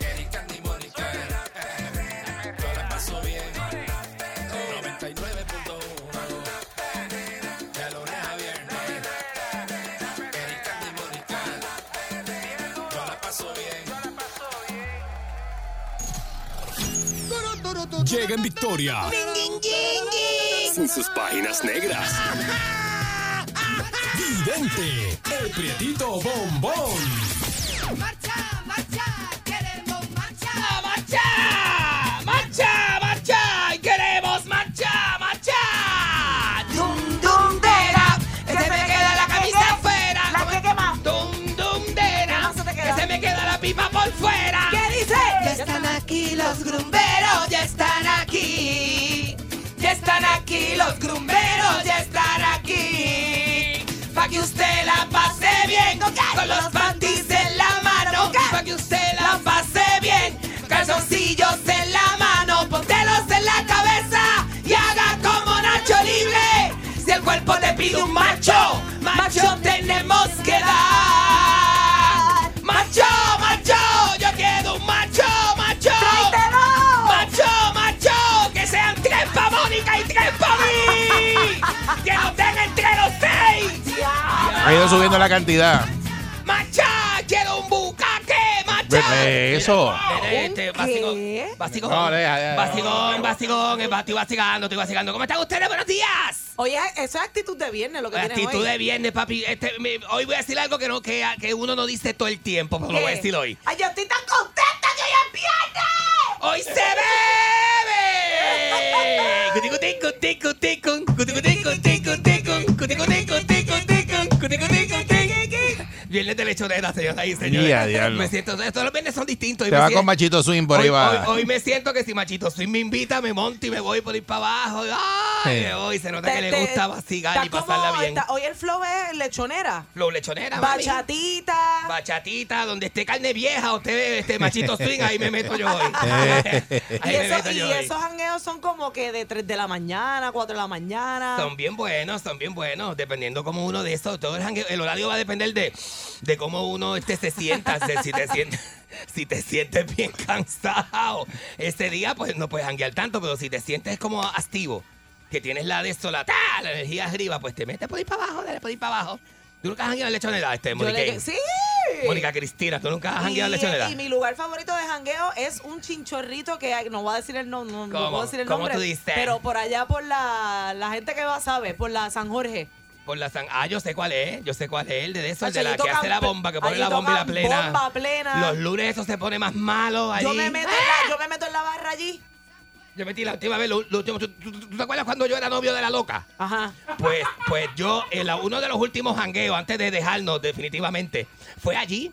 Eric, Andy, Mónica Yo la bien 99.1 De lunes a viernes Eric, Andy, Mónica Yo la bien Llega en victoria. Sin sus páginas negras. Vidente, el prietito bombón. Marcha, marcha, queremos marcha ¡Marcha! ¡Marcha! ¡Marcha! ¡Y queremos marcha! ¡Marcha! Dum, dum, dera. ¡Que se me queda la camisa afuera! ¿La que quema? ¡Dum, dum, ¿Qué dera! ¡Que se me queda la pipa por fuera! ¿Qué dice? Ya están aquí los grumberos, ya están aquí. Ya están aquí los grumberos, ya están aquí. Pa' que usted la pase bien, con los panties en la mano. Pa' que usted la pase bien, calzoncillos en la mano. Póntelos en la cabeza y haga como Nacho Libre. Si el cuerpo te pide un macho, macho tenemos que dar. Ha ido subiendo la cantidad. Macha, quiero un bucaque, macha. Eso. Este, ¿Un vacigón, qué? vacigón, No, deja, deja, vacigón, eh, estoy vacilando, estoy vacilando. ¿Cómo están ustedes? Buenos días. Oye, eso es actitud de viernes lo que tienes Actitud hoy. de viernes, papi. Este, me- hoy voy a decir algo que no que, que uno no dice todo el tiempo, pero lo voy a ¿Qué? decir hoy. Ay, yo estoy tan contenta que hoy es viernes. ¡Hoy se bebe! Cuticutí, cuti, cuti, cun, cuticutí, cuti, cuti, cun, cuticutí, cuti, cuti, cun, cuticutí, cuti, cuti. Viernes de lechonera, señoras y señores. Me siento, todos los viernes son distintos. y Te me va con Machito Swing por ahí hoy, va. hoy- me siento que si Machito Swing me invita, me monto y me voy por ir para abajo. ¡Ay! Sí. me voy. Se nota Te- que le gusta vacilar y pasarla como- bien. está- hoy el flow es lechonera. Flow lechonera, mami. Bachatita. Bachatita, donde esté carne vieja, usted este machito swing, ahí me meto yo hoy. Y, ahí me eso- meto y yo hoy. esos jangueos son como que de 3 de la mañana, 4 de la mañana. Son bien buenos, son bien buenos, dependiendo cómo uno de esos, todo el, jangueo- el horario va a depender de, de cómo uno este, se sienta, si te sientes, si te sientes bien cansado ese día, pues no puedes janguear tanto, pero si te sientes como activo, que tienes la de esto, la, ta, la energía arriba, pues te metes por ir para abajo, dale por ir para abajo. ¿Tú nunca has jangueado en lechonera, este, Mónica? sí. Mónica Cristina, ¿tú nunca has jangueado en lechonera? y mi lugar favorito de jangueo es un chinchorrito que no voy a decir el nombre, no, no ¿Cómo? puedo decir el ¿Cómo nombre. tú dices? Pero por allá por la, la gente que va sabe, por la San Jorge. Por la San... Ah, yo sé cuál es, yo sé cuál es, el de eso, el de la que hace la bomba, que pone la bomba y la plena. bomba plena. Los lunes eso se pone más malo allí. Yo me, meto en la, yo me meto en la barra allí. Yo metí la última vez, lo, lo último, ¿tú, te acuerdas cuando yo era novio de la loca? Ajá. Pues, pues yo, uno de los últimos jangueos, antes de dejarnos definitivamente, fue allí,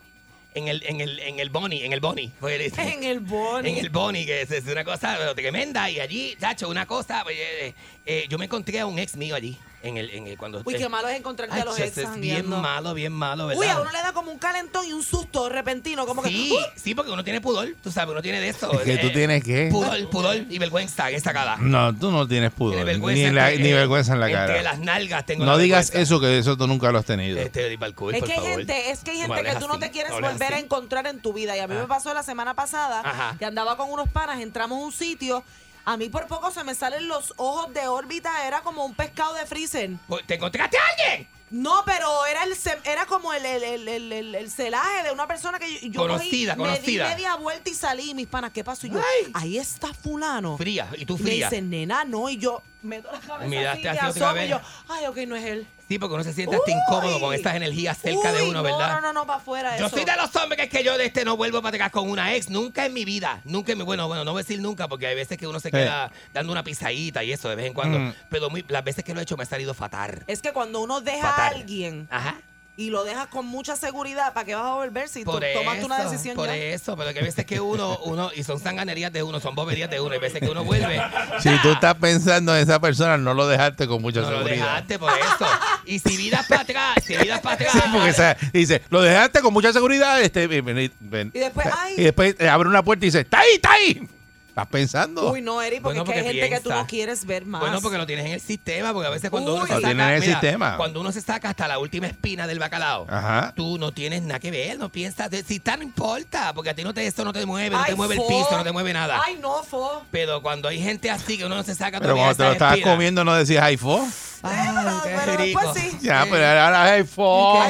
en el, en el, en el Boni, en el Boni. Fue el- En el boni. en el Boni, que es, es una cosa tremenda. Y allí, chacho, una cosa. pues, eh, eh, yo me encontré a un ex mío allí. En el, en el, cuando, Uy, qué malo es encontrarte a los ex es bien malo, bien malo, ¿verdad? Uy, a uno le da como un calentón y un susto repentino, como Sí, que... ¡uh! sí, porque uno tiene pudor, tú sabes, uno tiene de eso. Es que tú eh, tienes que. Pudor, pudor y vergüenza en esta cara. No, tú no tienes pudor. Vergüenza Ni, en la- entre- ni vergüenza en la Entre cara. las nalgas tengo No la digas eso, que eso tú nunca lo has tenido. Este, Es por que hay favor. gente, es que hay gente que tú no te quieres no volver a encontrar en tu vida. Y a mí Ah. me pasó la semana pasada Ajá. que andaba con unos panas, entramos a un sitio. A mí por poco se me salen los ojos de órbita, era como un pescado de freezer. Pues, ¿Te encontraste a alguien? No, pero era el era como el, el, el, el, el- el celaje de una persona que yo, yo Conocida, cogí, conocida. Me di media vuelta y salí, mis panas, ¿qué pasó? Y yo, Ay. ahí está fulano. Fría, y tú Y me fría. dice, nena, no, y yo meto la cabeza Miraste así, me otra asomo y yo, ay, ok, no es él. Sí, porque uno se siente hasta incómodo con estas energías cerca de Uy, uno, no, ¿verdad? No, no, no, para afuera Yo eso. soy de los hombres que es que yo de este no vuelvo para atrás con una ex. Nunca en mi vida. Nunca en mi... Bueno, bueno, no voy a decir nunca porque hay veces que uno se Sí. queda dando una pisadita y eso de vez en cuando. Mm. Pero muy- las veces que lo he hecho me ha salido fatal. Es que cuando uno deja a alguien Ajá. Y lo dejas con mucha seguridad, ¿para qué vas a volver si tú Por tomaste eso, una decisión por ya? eso, pero que hay veces que uno, uno, y son sanganerías de uno, son boberías de uno, hay veces que uno vuelve. Si tú estás pensando en esa persona, no lo dejaste con mucha No lo seguridad. dejaste por eso. Y si miras para atrás, si miras para atrás. Sí, porque o sea, dice, lo dejaste con mucha seguridad. Este, ven, ven, ven. Y después, ay. Y después eh, abre una puerta y dice, ¡está ahí, está ahí! ¿Estás pensando? Uy, no, Eri, porque Bueno, es que hay porque gente que tú piensa. no quieres ver más. Bueno, porque lo tienes en el sistema, porque a veces cuando uno Uy. se Lo saca, en el mira, sistema. cuando uno se saca hasta la última espina del bacalao, Ajá. tú no tienes nada que ver, no piensas, de- si está no importa, porque a ti no te esto no te mueve, no Ay, te mueve el fo. piso, no te mueve nada. Ay, no, fo. Pero cuando hay gente así que uno no se saca Pero cuando te lo estabas espinas, comiendo, no decías iPhone. Ay, qué pero rico. después sí. Ya, pero ahora es.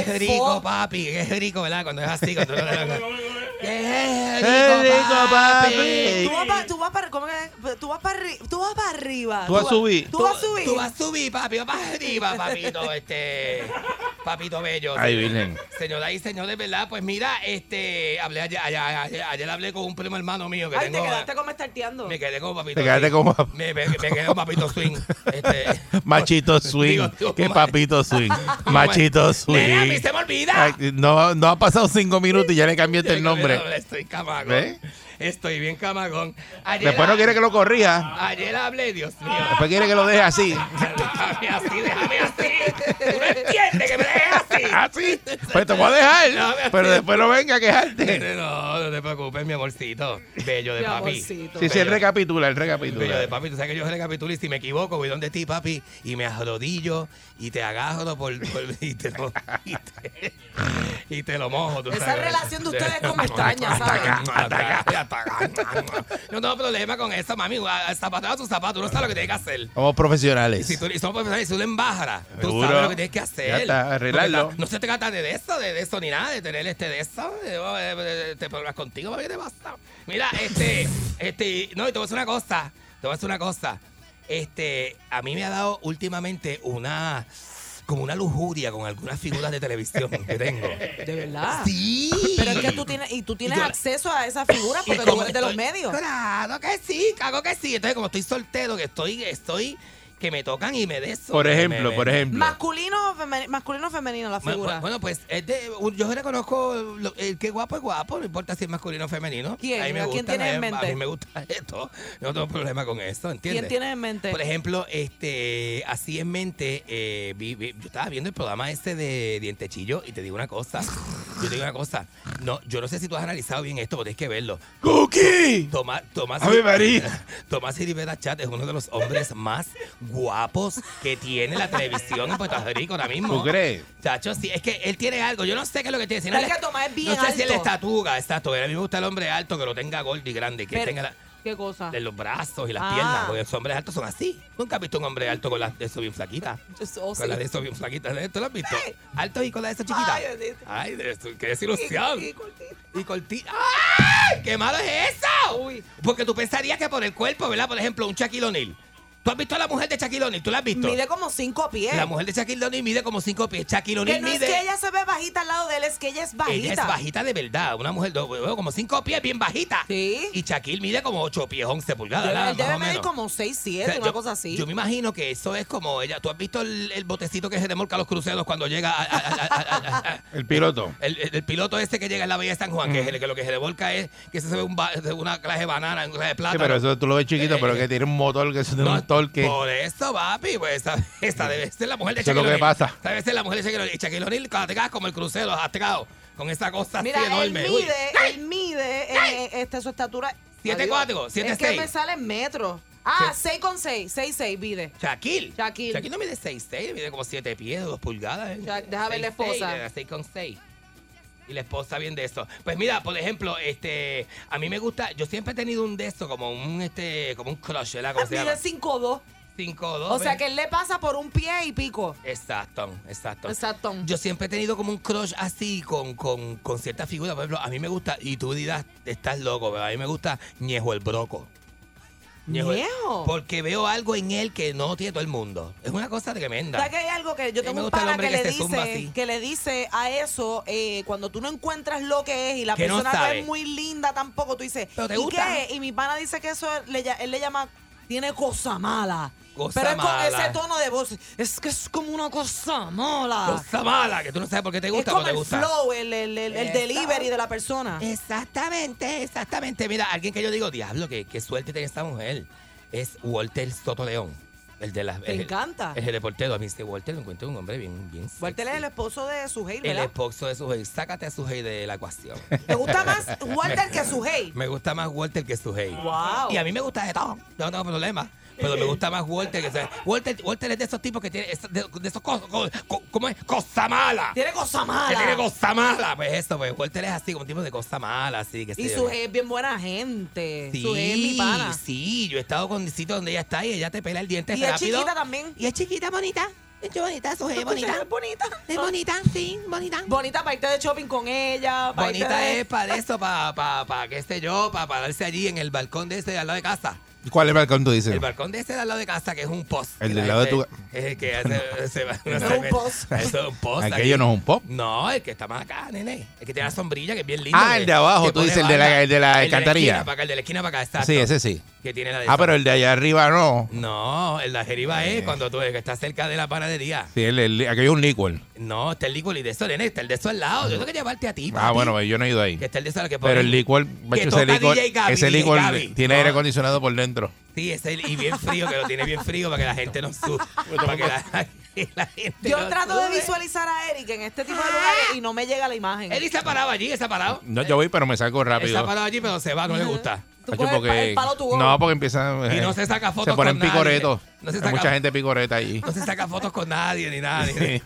Qué rico, papi, qué rico, ¿verdad? Cuando es así, cuando Qué rico, papi. Tú vas para, tú vas para, ¿cómo que? Tú vas para, tú vas para arriba. Tú vas a subir. Tú vas a subir. Tú vas a subir, papi, vas para arriba, papito, este, papito bello. Ay, señor- Virgen. Señoras y señores, ¿verdad? Pues mira, este, hablé ayer, ayer, ayer- ayer hablé con un primo hermano mío que Ay, te tengo. quedaste como estarteando. Me quedé como papito. Te quedaste como- Me, me, me quedé como papito swing. Este, Machito swing. Digo, digo, Qué papito swing. Machito Nena, a mí swing. se me olvida. Ay, no, no ha pasado cinco minutos y ya le cambiaste el nombre. Estoy camagón. ¿Ve? Estoy bien camagón. Ayer, Después no quiere que lo corrija. Ayer hablé, Dios mío. Después quiere que lo deje así. Déjame así, déjame así. Tú no entiendes que me dejes así. Así. Pues te voy a dejar. Pero después no venga a quejarte. No, no te preocupes, mi amorcito. Bello de Mi papi. amorcito. Sí, sí, él recapitula, él Bello de recapitula. papi, tú sabes que yo recapitulo y si me equivoco voy donde ti, papi, y me arrodillo y te agarro por, por- y, te lo, y, te, y te lo mojo. tú Esa sabes. relación de ustedes es como extraña, ¿sabes? Yo no tengo problema con eso, mami. Zapato a tu zapato, uno sabe lo que tiene que hacer. Somos profesionales. Si tú y somos profesionales, si tú le embajas, tú Seguro. sabes lo que tienes que hacer. Ya está, arreglarlo. Porque No se trata de eso, de, de eso ni nada, de tener este de eso, de, de- de- de problemas contigo, papi, ¿qué te pasa? Mira, este, este, no, y te voy a decir una cosa, te voy a decir una cosa. Este, a mí me ha dado últimamente una, como una lujuria con algunas figuras de televisión que tengo. De verdad. Sí. Pero es que tú tienes, y tú tienes Y yo- acceso a esa figura Y porque tú eres de los medios. Claro que sí, cago que sí. Entonces, como estoy soltero, que estoy, estoy, que me tocan y me de eso. Por ejemplo, me- por ejemplo. Masculino o femeni- masculino o femenino la figura. Bueno, pues es de- yo reconozco lo- el que guapo es guapo, no importa si es masculino o femenino. ¿Quién? A mí me ¿A quién gusta, tienes en a mí- mente? A mí me gusta esto. No tengo problema con eso, ¿entiendes? ¿Quién tienes en mente? Por ejemplo, este, así en mente, eh, vi- vi- yo estaba viendo el programa este de Dientechillo y te digo una cosa. Yo te digo una cosa. No, yo no sé si tú has analizado bien esto, pero tienes que verlo. ¡Cookie! Tomás, Tomás, ¡Ave María! Tomás Rivera Chat es uno de los hombres más guapos que tiene la televisión en Puerto Rico ahora mismo. ¿Tú crees? Chacho, sí, es que él tiene algo. Yo no sé qué es lo que tiene. Si no Es que Tomás es bien no sé si es la estatura, exacto. A mí me gusta el hombre alto que lo tenga gordo y grande, que Pero- tenga la- ¿Qué cosa? de los brazos y las Ah. piernas, porque los hombres altos son así. Nunca has visto un hombre alto con las de eso bien flaquitas. Oh, Con las de eso bien flaquitas. ¿Tú lo has visto? Altos y con las de eso chiquitas. Ay, bendito. Ay, de eso, qué desilusión. Y- y cortito. Y cortita. ¡Ay! ¡Qué malo es eso! Uy. Porque tú pensarías que por el cuerpo, ¿verdad? Por ejemplo, un Shaquille O'Neal. ¿Tú has visto a la mujer de Shaquille O'Neal? ¿Tú la has visto? Mide como cinco pies. La mujer de Shaquille O'Neal mide como 5 pies. Shaquille O'Neal que no mide... es que ella se ve bajita al lado de él, es que ella es bajita. Ella es bajita de verdad. Una mujer de, como 5 pies, bien bajita. Sí. Y Shaquille mide como 8 pies, 11 pulgadas. Él debe Más o medir como 6, 7, O sea, una yo- cosa así. Yo me imagino que eso es como ella. ¿Tú has visto el, el botecito que se remolca a los cruceros cuando llega a- a- a- a- a- a- El piloto. el, el- el piloto este que llega en la Bahía de San Juan, que, es el- que lo que se revolca es que se ve un ba- una clase de banana, una clase de plata. Sí, pero eso tú lo ves chiquito, pero que tiene un motor que tiene un torque. Por eso, papi, pues esta, esta debe ser la mujer de Eso es lo Shaquille que O'Neal. pasa. Esta debe ser la mujer de Shaquille O'Neal. Y Shaquille O'Neal, cuando te quedas como el crucero, atracado, con esa cosa Mira, así él enorme. Uy. mide, él mide en, en- este, su estatura. Siete Adiós. cuatro, siete Es que me sale en metros. Ah, 6 con 6, 6, 6, mide. Shaquille. Shaquille. Shaquille no mide 6'6, mide como 7 pies, 2 pulgadas. ¿eh? Deja ver la esposa. 6 con 6. Y la esposa bien de esto. Pues mira, por ejemplo, este, a mí me gusta, yo siempre he tenido un de esto, como un este, como un crush, ¿verdad? ¿Cómo se llama? Mide 5 2. 5 2. O sea que él le pasa por un pie y pico. Exacto, exacto. Exacto. Yo siempre he tenido como un crush así con, con, con cierta figura. Por ejemplo, a mí me gusta, y tú dirás, estás loco, pero a mí me gusta Ñejo el Broco. Ñejo. Porque veo algo en él que no tiene todo el mundo. Es una cosa tremenda. ¿Sabes que hay algo que yo tengo un pana que, que le dice que le dice a eso eh, cuando tú no encuentras lo que es y la Que persona no, es muy linda tampoco tú dices Pero te ¿y gusta. qué? y mi pana dice que eso le, él le llama tiene cosa mala Cosa pero es con ese tono de voz es que es como una cosa mala Cosa mala, que tú no sabes por qué te es gusta, como pero te el gusta. flow el, el, el- el delivery de la persona Exactamente, exactamente. Mira, alguien que yo digo, diablo, qué, qué suerte tiene esta mujer. Es Walter Soto León. El de las. El- encanta. El, el reportero. A mí este Walter lo encuentro un hombre bien, bien Walter es el esposo de Sujei El ¿verdad? esposo de Sujei. Sácate a Sujei de la ecuación. ¿te gusta más Walter que Sujei? me gusta más Walter que Sujei. Wow. Y a mí me gusta de todo. No tengo problema. Pero me gusta más Walter que Sujei. Walter, Walter es de esos tipos que tiene. es de, de esos cosas. co- co- ¿Cómo es? Cosa mala. tiene cosa Que mala tiene cosa mala. Pues eso, pues Walter es así, como un tipo de cosa mala, así. Que y se- Sujei es bien buena gente Sí, es mi pana sí, yo he estado con sitios donde ella está y ella te pela el diente y es rápido. chiquita también Y es chiquita, bonita. Es bonita, su es bonita. Es bonita. Es bonita, sí, bonita. Bonita para irte de shopping con ella. para irte Bonita de- es para eso, para, para, para, qué sé yo, para pararse allí en el balcón de ese de al lado de casa. ¿Cuál es el balcón tú dices? El balcón de ese de al lado de casa, que es un post. El del la lado de tu- Es el que hace, se va- no Es un post. Eso es un post. Aquello no es un pop. No, el que está más acá, nene. El que tiene la sombrilla, que es bien lindo. Ah, el de abajo, tú dices el de la- el de la alcantarilla. esquina para acá, el de la esquina para acá, exacto. Sí, ese sí. Que tiene la de Ah, pero el de allá arriba no. No, el de arriba es cuando tú que estás cerca de la panadería. Sí, el, el- aquello es un licor. No, está el licor y de eso, nene, está el de eso al lado. Yo tengo que llevarte a ti. Ah, bueno, pues yo no he ido ahí. Que está el de eso al que Pero el licor, ese licor, tiene aire acondicionado por dentro. Sí, ese y bien frío, que lo tiene bien frío para que la gente no suba. para que la, que la gente Yo no trato de sube. visualizar a Eric en este tipo de lugares y no me llega la imagen. Se ha parado allí, ha parado. No, yo voy, pero me salgo Él se ha rápido. parado allí, pero se va, no le gusta. Tú coges porque, el palo tu no, porque empiezan. Y no se saca fotos Se ponen con picoretos. No se Hay mucha gente picoreta allí. No se saca fotos con nadie ni nada. Ni,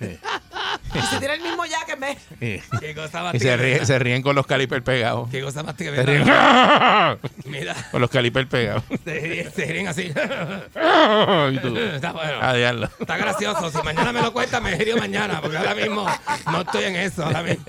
Y si tiene el mismo ya que me. Sí. qué cosa más Y se ríen, se ríen con los calipers pegados. Qué cosa más Se tremenda. ríen. Mira, Con los calipers pegados. se ríen, se ríen así. Está bueno. Está gracioso. Si mañana me lo cuentas, me río mañana. Porque ahora mismo no estoy en eso. Ahora mismo.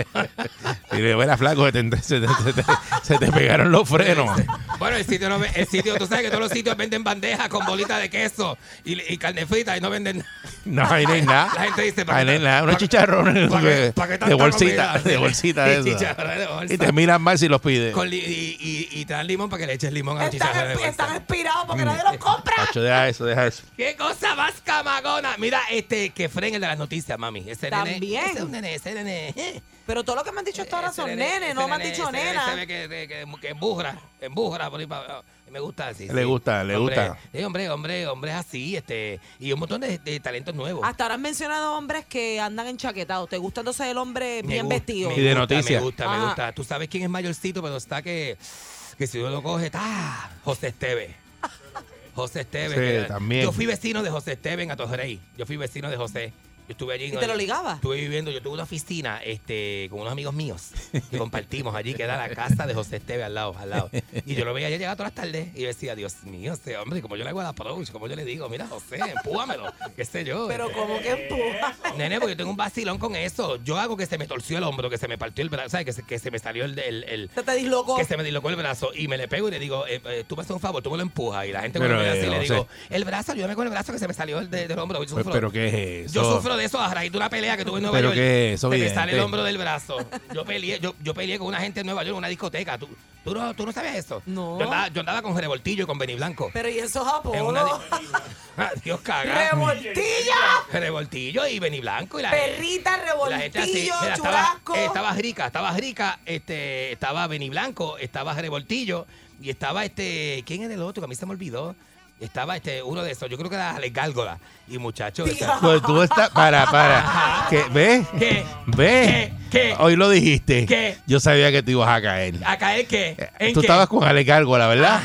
Y le buena flaco, se te, se te- se te- se te pegaron los frenos. Bueno, el sitio, no, el sitio, tú sabes que todos los sitios venden bandejas con bolitas de queso y, y carne frita y no venden nada. No, ahí no hay nada. La gente dice, Ahí no hay nada. Unos chicharrones ¿para qué- de, de bolsita. comida? De bolsita Y de eso. Y te miran mal si los pides. Con li- y, y, y te dan limón para que le eches limón a los Están, chicharrones están expirados porque nadie los compra. Pacho, deja eso, deja eso. ¡Qué cosa más camagona! Mira, este, que fren el de las noticias, mami. Ese nene. También. Ese es un nene, ese nene. Eh, Pero todo lo que me han dicho hasta ahora ese son nene- nenes, no me han dicho nena. Se ve que, que, que, que embujra, embujra por ahí para- Me gusta así. Le gusta, le Hombre, gusta. Sí, hombre, hombre, hombre es así, este. Y un montón de, de talentos nuevos. Hasta ahora han mencionado hombres que andan enchaquetados. ¿Te gusta entonces el hombre Me bien vestido? Y de noticias. Me gusta, me gusta. Tú sabes quién es mayorcito, pero está que, que si uno lo coge, está José Esteve. José Esteve. Sí, también. Yo fui vecino de José Esteve en Atorrey. Yo fui vecino de José Yo estuve allí. ¿Y te lo ligaba? Estuve viviendo, yo tuve una oficina este, con unos amigos míos que compartimos allí, que era la casa de José Esteve al lado, al lado. Y yo lo veía, ya llegaba todas las tardes y yo decía, Dios mío, este hombre, como yo le hago el approach, como yo le digo, mira, José, empújamelo, qué sé yo. Pero este, como que empuja. Nene, porque yo tengo un vacilón con eso. Yo hago que se me torció el hombro, que se me partió el brazo, ¿sabes? Que se, que se me salió el, el, el- Se te dislocó. que se me dislocó el brazo y me le pego y le digo, eh, eh, tú me haces un favor, tú me lo empujas. Y la gente Pero, cuando me ve así eh, le digo, el brazo, ayúdame con el brazo que se me salió el de- del hombro. Yo Pues, sufro, pero ¿qué es eso? yo sufro de eso a raíz de una pelea que tuve en Nueva Pero York. ¿qué es eso, Se me vidente? sale el hombro del brazo. Yo peleé, yo, yo peleé con una gente en Nueva York en una discoteca. ¿Tú, tú, no, ¿Tú no sabías eso? No. Yo andaba, yo andaba con Revoltillo y con Benny Blanco. Pero y apodos. En una di- Dios caga. ¡Revoltilla! Revoltillo y Benny Blanco y la Perrita, la gente así, revoltillo, mira, estaba, churrasco. eh, estaba rica, estaba rica, este, estaba Benny Blanco, estaba Revoltillo y estaba este, ¿quién era el otro? Que a mí se me olvidó. Estaba este, uno de esos, yo creo que era Alex Gálgola. Y muchacho, ese- Pues tú estás. Para, para. ¿Qué? ¿Ves? ¿Qué? ¿Ves? ¿Qué? Hoy lo dijiste. ¿Qué? Yo sabía que te ibas a caer. ¿A caer qué? ¿En Tú qué? estabas con Ale Gárgola, ¿verdad?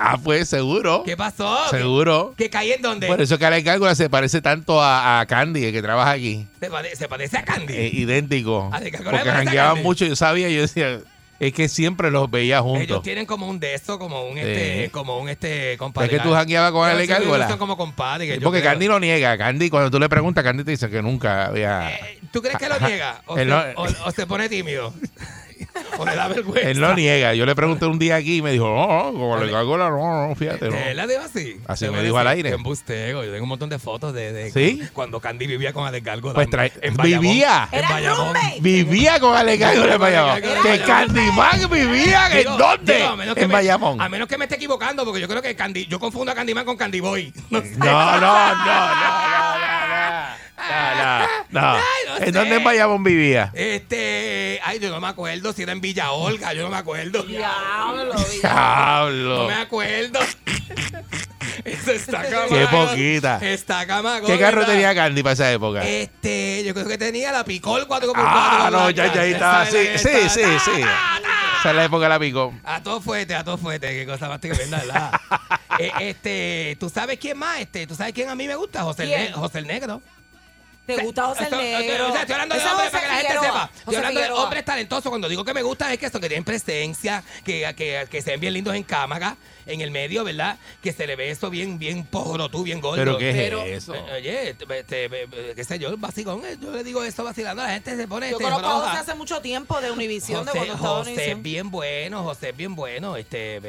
Ah, pues seguro. ¿Qué pasó? Seguro. ¿Que caí en dónde? Por eso que Ale Gárgola se parece tanto a, a Candy, el que trabaja aquí. Se, pare- se parece a Candy. Eh, idéntico. Ale Gárgola Porque jangueaban mucho, yo sabía, yo decía, es que siempre los veía juntos. Ellos tienen como un de eso, como un este, Sí. como un este compadre. Es que tú jangueabas con Ale Gárgola. Son como compadre. que Sí, yo porque creo. Candy lo niega. Candy, cuando tú le preguntas, Candy te dice que nunca había. ¿Tú crees que lo niega? O, se, no- o- o se pone tímido. o le da vergüenza. Él no niega. Yo le pregunté un día aquí y me dijo, no, no, como Ale Gárgola, no, no, fíjate, no. Él la dijo así. Así me dijo al aire. Qué embustero. Yo tengo un montón de fotos de, de ¿Sí? cuando Candy vivía con Alex. Pues trae- en Bayamón. vivía. En Bayamón. Vivía con Ale Gárgola en Bayamón. Que. Candyman vivía Digo- en dónde? En Bayamón. A menos que me esté equivocando, porque yo creo que Candy, yo confundo a Candyman con Candy Boy. No sé. No, no, no, no, no, no, no, no, no. No ¿En sé. dónde en Bayamón vivía? Este, ay, yo no me acuerdo si era en Villa Olga, yo no me acuerdo. Diablo, No Diablo. me acuerdo. Eso está camago. Qué poquita. Está camago. ¿Qué carro ¿verdad? tenía Candy para esa época? Este, yo creo que tenía la Picol 4x4. Ah, no, ya, ya estaba. es Sí, sí, sí, sí. Esa es la época de la picó. A todo fuerte, a todo fuerte, qué cosa más tremenda, ¿verdad? Eh, este, ¿tú sabes quién más? Este, ¿tú sabes quién a mí me gusta? José, el, ¿Quién? Ne- José el Negro. ¿Te gusta José el Negro? o sea, estoy hablando de Ese es hombres José para que la gente Figueroa. sepa. Estoy José hablando de Figueroa. hombres talentosos. Cuando digo que me gusta es que son que tienen presencia, que, que, que se ven bien lindos en cámara, en el medio, ¿verdad? Que se le ve eso bien, bien poro, tú, bien gordo. ¿Pero qué es eso? eh, Oye, te- te- te- qué sé yo, vacilón, eh, yo le digo eso vacilando, la gente se pone Yo este, conozco a. José hace mucho tiempo de Univisión, de José, cuando estaba José es Univisión. bien bueno, José es bien bueno. Este, eh,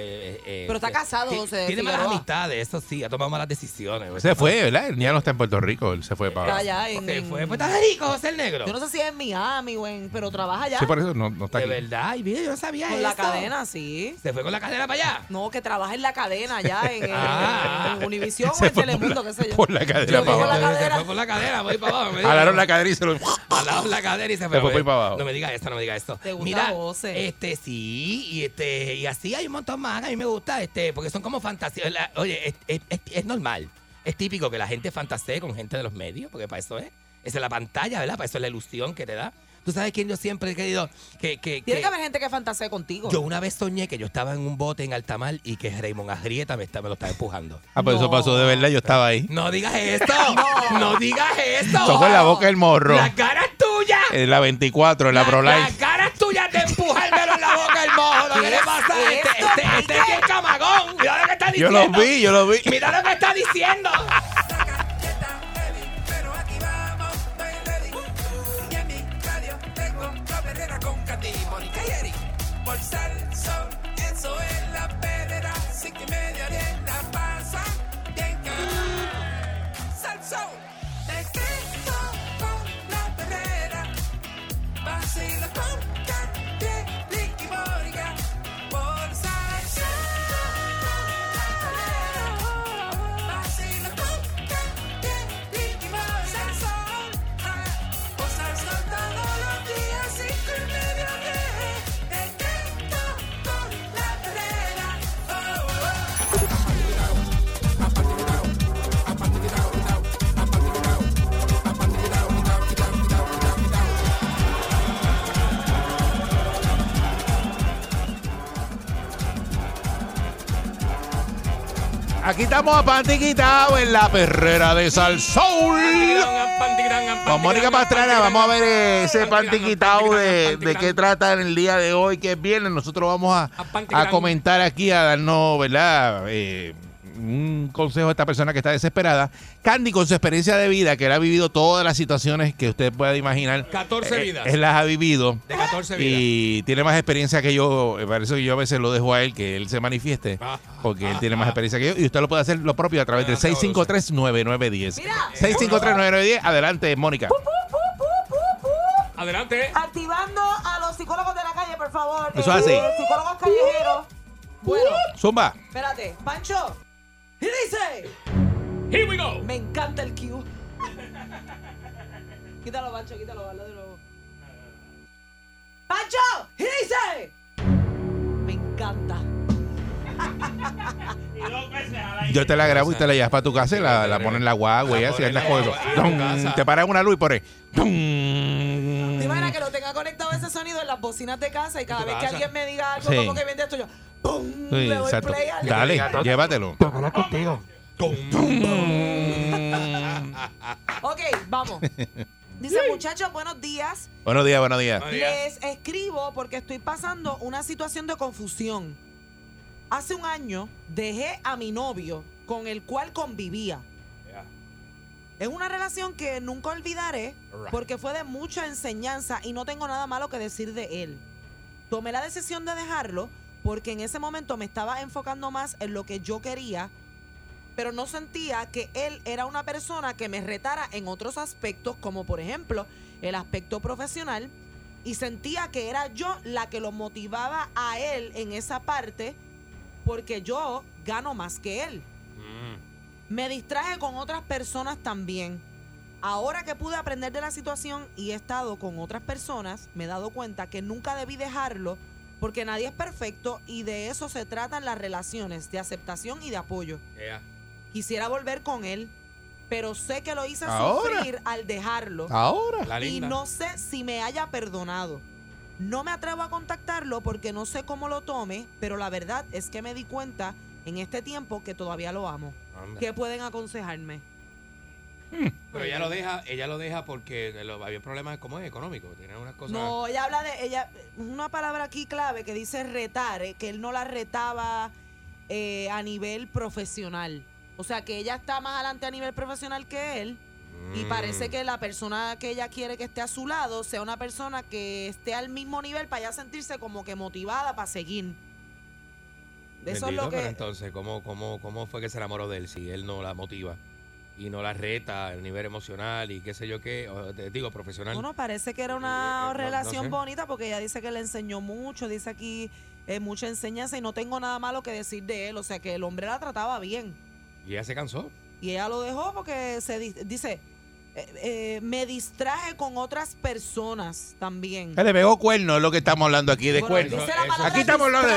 eh, Pero está eh, casado, ti- José Tiene malas Figueroa. amistades, eso sí, ha tomado malas decisiones. Se fue, ¿verdad? Él ya no está en Puerto Rico, él se fue para. Está allá en, Se fue, pues está rico, José el Negro. Yo no sé si es en Miami o en, pero trabaja allá. Sí, por eso no, no está De aquí. verdad, y mira, yo no sabía Con eso. la cadena, sí. Se fue con la cadena para allá. No, que trabaja en la cadena allá en, en- Ah. en Univisión o Se en fue por Telemundo, la- qué sé yo. Por la cadena Yo para por la abajo. cadena. Se fue por la cadena, voy para abajo. me dijo. Jalaron la cadera y se lo. Jalaron la cadera y se fue. Se fue por ahí para abajo. No me digas esto, no me digas esto. ¿Te gusta Mira, José? este sí, y este y así hay un montón más. A mí me gusta, este, porque son como fantasías. La- Oye, es, es- es- es normal. Es típico que la gente fantasee con gente de los medios, porque para eso es. Esa es la pantalla, ¿verdad? Para eso es la ilusión que te da. ¿Tú sabes quién yo siempre he querido? Que, que, Tiene que- que haber gente que fantasee contigo. Yo una vez soñé que yo estaba en un bote en alta mar y que Raymond Agrieta me, está- me lo estaba empujando. Ah, pues eso pasó de verdad, yo estaba ahí. No digas esto. no. digas esto. Tocó en la boca del morro. Las caras tuyas. En la 24, en la Las- ProLife. Las caras tuyas de empujármelo en la boca el mojo. ¿Qué ¿Qué le es pasa a este? Este, este es bien camagón. Mira lo que está Yo diciendo. lo vi, yo lo vi. Mira lo que está diciendo. Por Salsón, eso es la perrera. Cinco y media bien la pasa. Bien cabrón. Salsón, te Aquí estamos a pantiquitado en la perrera de Salsoul. Con Mónica Pastrana vamos a ver ese pantiquitado de, de qué trata en el día de hoy, que es viernes. Nosotros vamos a, a comentar aquí, a darnos, ¿verdad? Eh, un consejo a esta persona que está desesperada. Candy, con su experiencia de vida, que él ha vivido todas las situaciones que usted pueda imaginar. 14 eh, vidas. Él las ha vivido. De 14 vidas. Y tiene más experiencia que yo. Me parece que yo a veces lo dejo a él, que él se manifieste, porque él tiene más experiencia que yo. Y usted lo puede hacer lo propio a través del 653-9910. 653-9910. Adelante, Mónica. Adelante. Activando a los psicólogos de la calle, por favor. Eso es así. Eh, psicólogos callejeros. Bueno, Zumba. espérate. Pancho. Y dice. Here we go. Me encanta el Q. quítalo, Pancho, quítalo, hazlo de nuevo. ¡Pancho! Y dice. Me encanta. Yo te la grabo y te la llevas para tu casa y la, la pones en la guagua y así andas con eso. Dum, Te paras una luz y por ahí. Dum. ¿Te imaginas que lo tenga conectado ese sonido en las bocinas de casa y cada vez que alguien me diga algo Sí. como que viene esto yo. ¡Pum! Sí, exacto. Dale, llévatelo. contigo. Ok, vamos. Dice, muchachos, buenos días. Buenos días, buenos días. Les escribo porque estoy pasando una situación de confusión. Hace un año dejé a mi novio con el cual convivía. Es una relación que nunca olvidaré porque fue de mucha enseñanza y no tengo nada malo que decir de él. Tomé la decisión de dejarlo porque en ese momento me estaba enfocando más en lo que yo quería, pero no sentía que él era una persona que me retara en otros aspectos, como por ejemplo el aspecto profesional, y sentía que era yo la que lo motivaba a él en esa parte porque yo gano más que él. Me distraje con otras personas también. Ahora que pude aprender de la situación y he estado con otras personas, me he dado cuenta que nunca debí dejarlo porque nadie es perfecto y de eso se tratan las relaciones, de aceptación y de apoyo. Yeah. Quisiera volver con él, pero sé que lo hice Ahora. sufrir al dejarlo. Ahora. La Y no sé si me haya perdonado. No me atrevo a contactarlo porque no sé cómo lo tome, pero la verdad es que me di cuenta en este tiempo que todavía lo amo. Anda. ¿Qué pueden aconsejarme? Pero ella lo deja, ella lo deja porque lo- había problemas como es económico, tiene unas cosas. No, ella habla de ella una palabra aquí clave que dice retar, eh, que él no la retaba eh, a nivel profesional. O sea, que ella está más adelante a nivel profesional que él. Y Mm. parece que la persona que ella quiere que esté a su lado sea una persona que esté al mismo nivel para ella sentirse como que motivada para seguir. Eso es lo pero que. entonces, ¿cómo, cómo, ¿cómo fue que se enamoró de él si él no la motiva? Y no la reta a nivel emocional y qué sé yo qué, o te digo, profesional. Bueno, parece que era una Eh, no- no relación sé. bonita porque ella dice que le enseñó mucho, dice aquí eh, mucha enseñanza y no tengo nada malo que decir de él. O sea que el hombre la trataba bien. Y ella se cansó. Y ella lo dejó porque se di- dice, eh, eh, me distraje con otras personas también. Le pegó cuerno, es lo que estamos hablando aquí, de Bueno, cuerno. dice la palabra Aquí estamos hablando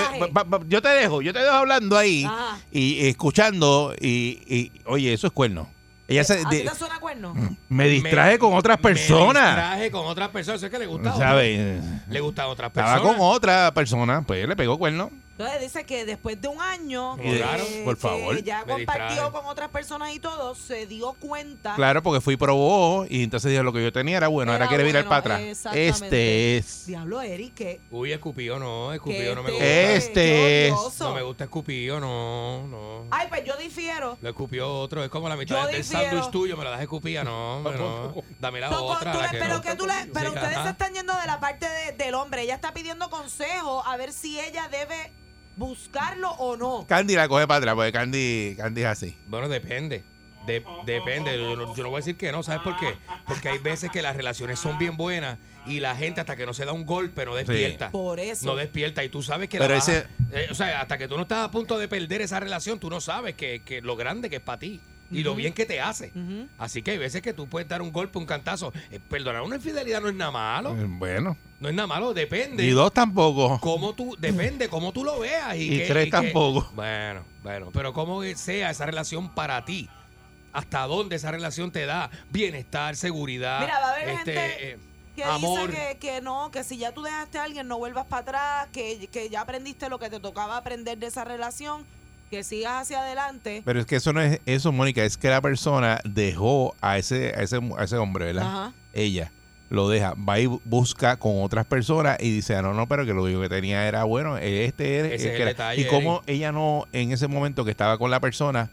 de. Yo te dejo, yo te dejo hablando ahí Ajá. y escuchando y, y, oye, eso es cuerno. Ella se, ¿A de- te suena cuerno? me distraje con otras Me personas. distraje con otras personas. Eso es que le gusta. ¿Sabes? Le gustan otras Estaba personas. con otra persona, pues le pegó cuerno. Entonces dice que después de un año, que- por que favor. ya compartió con otras personas y todo, se dio cuenta. Claro, porque fui y probó y entonces dijo lo que yo tenía era bueno, ahora Era quiere bueno, para atrás. exactamente. Este es. Diablo, Eric, que Uy, escupido no, escupido no me este- gusta. Este es. No me gusta escupido, no, no. Ay, pues yo difiero. Lo escupió otro, es como la Yo mitad del sándwich tuyo, me la das escupida, no. Dame la otra. tú la le- que pero no. que tú le, pero Sí, ustedes ajá. se están yendo de la parte de- del hombre. Ella está pidiendo consejo a ver si ella debe buscarlo o no. Candy la coge para atrás, porque Candy, Candy es así. Bueno, depende. De- depende. Yo no, yo no voy a decir que no, ¿sabes por qué? Porque hay veces que las relaciones son bien buenas y la gente hasta que no se da un golpe no despierta. Por eso. No despierta y tú sabes que Pero la baja- ese- eh, o sea, hasta que tú no estás a punto de perder esa relación, tú no sabes que, que lo grande que es para ti y lo bien que te hace. Así que hay veces que tú puedes dar un golpe, un cantazo. Eh, perdonar una infidelidad no es nada malo. Eh, Bueno. No es nada malo, depende. Y dos tampoco. Cómo tú, depende cómo tú lo veas. Y, Y que- tres tampoco. bueno, bueno, pero cómo sea esa relación para ti. Hasta dónde esa relación te da bienestar, seguridad, Mira, va a haber este, gente eh, Que amor. dice que, que no, que si ya tú dejaste a alguien, no vuelvas para atrás, que, que ya aprendiste lo que te tocaba aprender de esa relación, que sigas hacia adelante. Pero es que eso no es eso, Mónica, es que la persona dejó a ese, a ese, a ese hombre, ¿verdad? Ajá. Ella lo deja, va y busca con otras personas y dice, ah, no, no, pero que lo único que tenía era bueno, este era. Ese es que el era". detalle, y cómo ella no, en ese momento que estaba con la persona,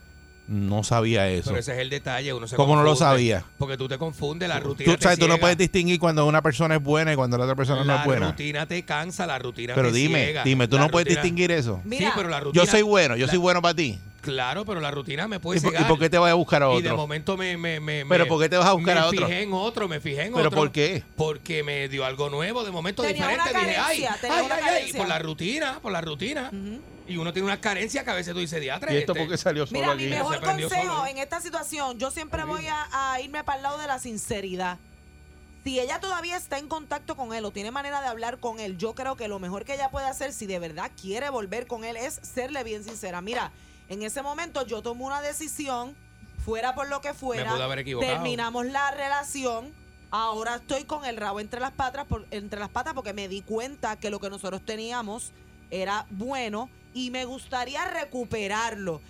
no sabía eso. Pero ese es el detalle. Uno se ¿Cómo no lo sabía? Porque tú te confundes, la rutina. Tú, te sabes, tú no ciega. puedes distinguir cuando una persona es buena y cuando la otra persona no La es buena. rutina te cansa, la rutina Pero te dime, ciega. dime, tú La no puedes distinguir eso. Sí, pero la rutina. Yo soy bueno, yo la- soy bueno para ti. Claro, pero la rutina me puede ¿Y por, y por qué te vas a buscar a Y de otro? momento me, me, me ¿Pero me- por qué te vas a buscar me a otro? fijé en otro, me fijé en ¿Pero otro. por qué? Porque me dio algo nuevo, de momento Tenía diferente. una Dije, ay, carencia, tenía ay, una ay, ay, carencia. por la rutina, por la rutina. Y uno tiene una carencia que a veces tú dices, diatre. ¿Y esto este, por qué salió solo Mira, aquí? mi mejor consejo solo. en esta situación, yo siempre voy a, a irme para el lado de la sinceridad. Si ella todavía está en contacto con él o tiene manera de hablar con él, yo creo que lo mejor que ella puede hacer, si de verdad quiere volver con él, es serle bien sincera. Mira, en ese momento yo tomé una decisión, fuera por lo que fuera, pude haber equivocado. terminamos la relación. Ahora estoy con el rabo entre las patas, por- entre las patas porque me di cuenta que lo que nosotros teníamos era bueno y me gustaría recuperarlo.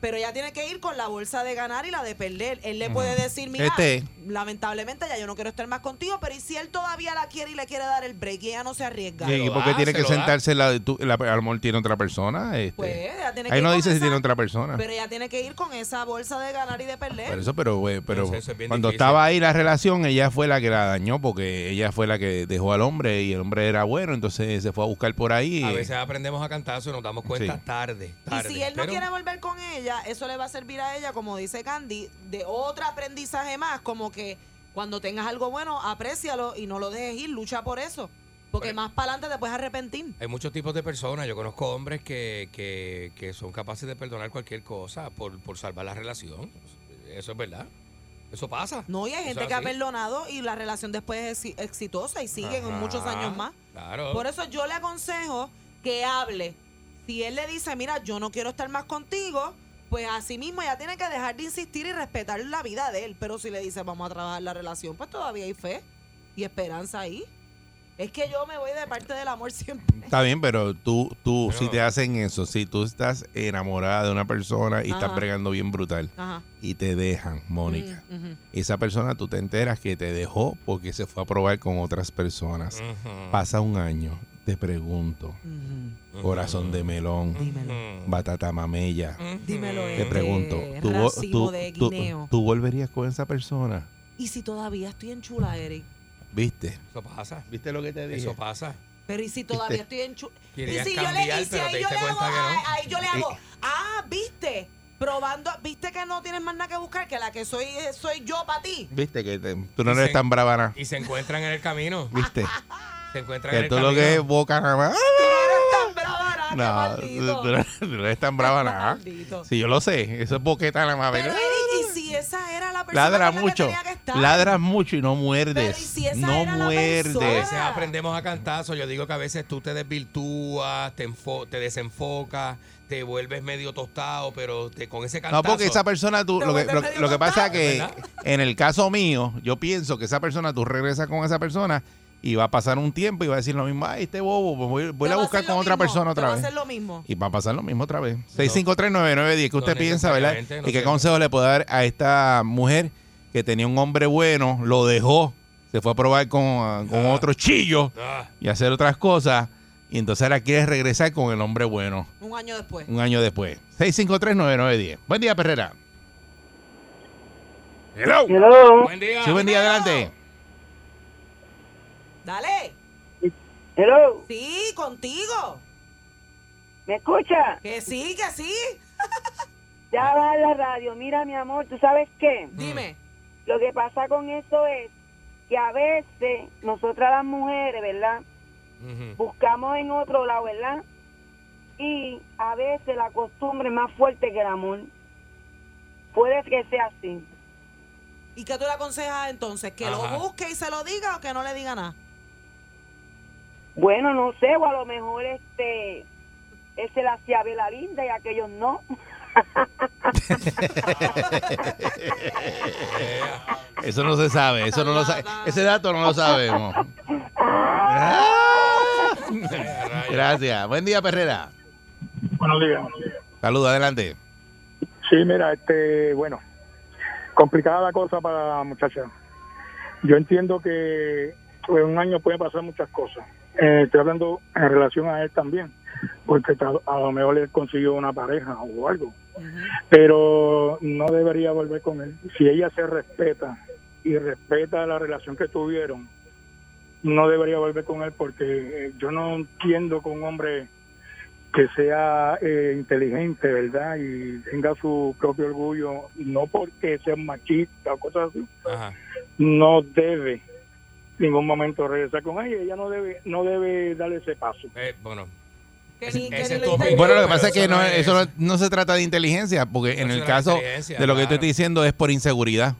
Pero ella tiene que ir con la bolsa de ganar y la de perder. Él le puede decir, mira, Este. lamentablemente ya yo no quiero estar más contigo, pero ¿y si él todavía la quiere y le quiere dar el break y ella no se arriesga? Sí, ¿Y por qué tiene que sentarse la, tu- la, a lo mejor tiene otra persona? Este. Pues ella tiene que Ahí ir no con dice si esa- tiene otra persona. Pero ella tiene que ir con esa bolsa de ganar y de perder. Por eso, pero, pero Eso- es cuando difícil. estaba ahí la relación, ella fue la que la dañó porque ella fue la que dejó al hombre y el hombre era bueno, entonces se fue a buscar por ahí. A veces aprendemos a cantazo y nos damos cuenta Sí. tarde, Y si él no Pero- quiere volver con ella, eso le va a servir a ella, como dice Candy, de otro aprendizaje más, como que cuando tengas algo bueno, aprécialo y no lo dejes ir, lucha por eso. Porque más para adelante te puedes arrepentir. Hay muchos tipos de personas. Yo conozco hombres que, que, que son capaces de perdonar cualquier cosa por, por salvar la relación. Eso es verdad. Eso pasa. No, y hay gente que ha perdonado y la relación después es exi- exitosa y siguen en Ajá, muchos años más. Claro. Por eso yo le aconsejo que hable. Si él le dice, mira, yo no quiero estar más contigo, pues así mismo ya tiene que dejar de insistir y respetar la vida de él. Pero si le dice, vamos a trabajar la relación, pues todavía hay fe y esperanza ahí. Es que yo me voy de parte del amor siempre. Está bien, pero tú, tú, Pero- si te hacen eso, si tú estás enamorada de una persona y estás Ajá. bregando bien brutal Ajá. y te dejan, Mónica, Mm, esa persona tú te enteras que te dejó porque se fue a probar con otras personas. Pasa un año, te pregunto, corazón de melón, batata mamella, Dímelo, te este, pregunto, ¿tú, tú- de tú- tú volverías con esa persona? Y si todavía estoy en chula, Eric. ¿Viste? Eso pasa. ¿Viste lo que te dije? Eso pasa. Pero y si todavía estoy en chula. Y si yo le, y si ahí yo le hago, no. ahí, yo le hago, ah, viste, probando, viste que no tienes más nada que buscar, que la que soy eh, soy yo para ti. ¿Viste? Que te- tú no eres se- tan brava nada. Y se encuentran en el camino. ¿Viste? Se encuentran en que el lo que es boca nada más. No, tú, tú no- tú no eres tan brava nada. Si yo lo sé, eso es boqueta nada más. Pero y si esa era la persona Ladra con la que mucho. tenía que estar. Ladras mucho y no Pero, muerdes. ¿y si esa no era la A muerdes. veces aprendemos a cantazo. Yo digo que a veces tú te desvirtúas, te, enfo- te desenfocas, te vuelves medio tostado, pero te, con ese cantazo. No, porque esa persona, tú, lo que, lo, que pasa es que ¿verdad? en el caso mío, yo pienso que esa persona, tú regresas con esa persona y va a pasar un tiempo y va a decir lo mismo, ay, este bobo, pues voy, voy a buscar con otra mismo, persona otra va a vez. hacer lo mismo. Y va a pasar lo mismo otra vez. 6539910, ¿qué usted no piensa, verdad? no ¿Y qué consejo le puede dar a esta mujer que tenía un hombre bueno, lo dejó, se fue a probar con, ah, con otro chillo Ah, y hacer otras cosas, y entonces ahora quiere regresar con el hombre bueno Un año después. un año después? 6539910. Buen día, Perrera. Hello. Hello. buen día. Sí, buen día, adelante. Dale. Hello. Sí, contigo. ¿Me escucha? Que sí, que sí. Ya va la radio. Mira, mi amor, ¿tú sabes qué? Dime. Lo que pasa con eso es que a veces nosotras las mujeres, ¿verdad? Buscamos en otro lado, ¿verdad? Y a veces la costumbre es más fuerte que el amor. Puede que sea así. ¿Y qué tú le aconsejas entonces? ¿Que Ajá. lo busque y se lo diga o que no le diga nada? Bueno, no sé, o a lo mejor este ese la hacía la linda y aquellos no. Eso no se sabe, eso no lo sabe. Ese dato no lo sabemos. Gracias. Buen día, Perrera. Buenos días. Saludos, adelante. Sí, mira, este, bueno, complicada la cosa para la muchacha. Yo entiendo que en un año pueden pasar muchas cosas. Eh, estoy hablando en relación a él también, porque a lo mejor él consiguió una pareja o algo, pero no debería volver con él. Si ella se respeta y respeta la relación que tuvieron, no debería volver con él porque eh, yo no entiendo que un hombre que sea eh, inteligente, ¿verdad? Y tenga su propio orgullo, no porque sea machista o cosas así, Ajá. no debe ningún momento regresar con ella, ella no debe no debe darle ese paso. Eh, bueno. Ni- es tu opinión, Bueno, lo que pasa es que eso no, es- eso no, no se trata de inteligencia, porque en el caso de lo que te estoy diciendo es por inseguridad,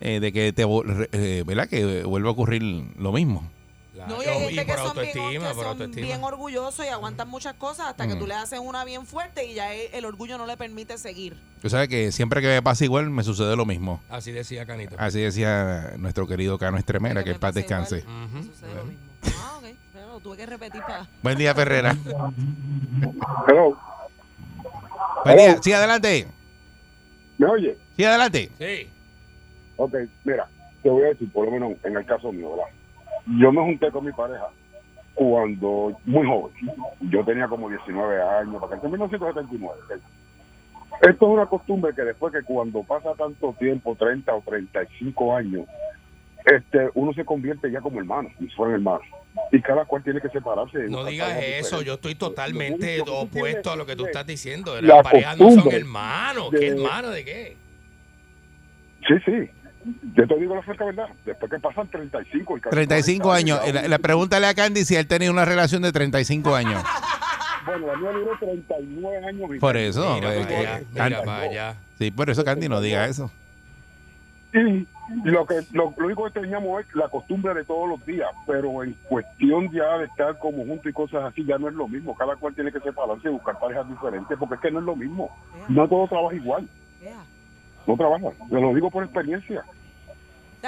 eh, de que te, eh, ¿verdad? Que vuelva a ocurrir lo mismo. No, y hay Y gente que son, bien, que son bien orgullosos y aguantan muchas cosas hasta que Mm. tú le haces una bien fuerte y ya el, el orgullo no le permite seguir. Tú sabes que siempre que me pasa igual me sucede lo mismo. Así decía Canito. Así decía nuestro querido Cano Estremera, que el paz descanse. Sucede lo mismo. Ah, ok. Pero lo tuve que repetir para... Buen día, Ferrera. Hello. Buen día. Sí, adelante. ¿Me oye? Sí, adelante. Sí. Ok, mira, te voy a decir, por lo menos en el caso mío, ¿verdad? Yo me junté con mi pareja cuando, muy joven, yo tenía como 19 años, para que en 1979. ¿ok? Esto es una costumbre que después que cuando pasa tanto tiempo, 30 o 35 años, este, uno se convierte ya como hermano, si fueran hermanos. Y cada cual tiene que separarse. No digas eso, yo estoy totalmente opuesto a lo que tú es estás diciendo. la Las parejas no son hermanos. de- ¿Qué hermano de qué? Sí, sí. Yo te digo la franca verdad. Después que pasan 35 y casi 35 40 años. La, la pregúntale a Candy si él tenía una relación de 35 años. Bueno, la mía duró 39 años. mi Por eso. Mira eh, allá, eh, mira Candy-. Sí, por eso Candy no diga eso. Y lo que lo, lo único que teníamos es la costumbre de todos los días, pero en cuestión ya de estar como juntos y cosas así, ya no es lo mismo. Cada cual tiene que separarse y buscar parejas diferentes, porque es que no es lo mismo. No todo trabaja igual. No trabaja. Te lo digo por experiencia.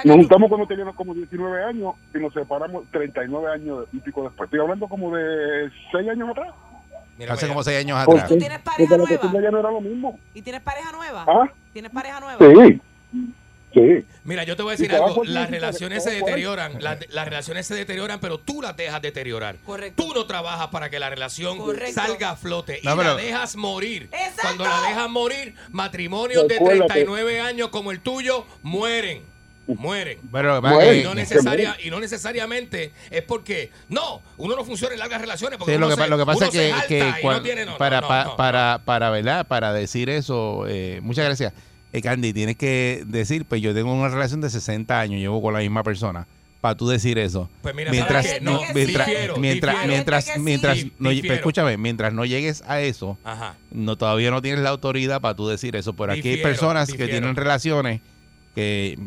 Nos juntamos cuando teníamos como 19 años y nos separamos 39 años y pico después. Estoy hablando como de 6 años atrás. Hace como 6 años atrás. ¿Tú tienes pareja nueva? no era lo mismo. ¿Y tienes pareja nueva? ¿Ah? ¿Tienes pareja nueva? Sí. Sí. Mira, yo te voy a decir algo. Las relaciones se deterioran. Las, las relaciones se deterioran, pero tú las dejas deteriorar. Correcto. Tú no trabajas para que la relación Correcto. salga a flote y No, pero- la dejas morir. Exacto. Cuando la dejas morir, matrimonios de Recuérdate. 39 años como el tuyo mueren. Mueren. Pero Y no, necesaria, y no necesariamente es porque, no, uno no funciona en largas relaciones. Porque Sí, lo que, pa- se- lo que pasa es que, no tiene- no, para, no, pa- no, para, para, ¿verdad? para decir eso, eh, muchas gracias. Eh, Candy, tienes que decir, pues yo tengo una relación de 60 años, llevo con la misma persona. Para tú decir eso. Pues mira, mientras, ¿sabes qué? no, No, mientras, difiero, mientras, difiero. mientras, que mientras, sí. no, Difiero. escúchame, mientras no llegues a eso, Ajá. no todavía no tienes la autoridad para tú decir eso. Por aquí hay Difiero, personas que tienen relaciones que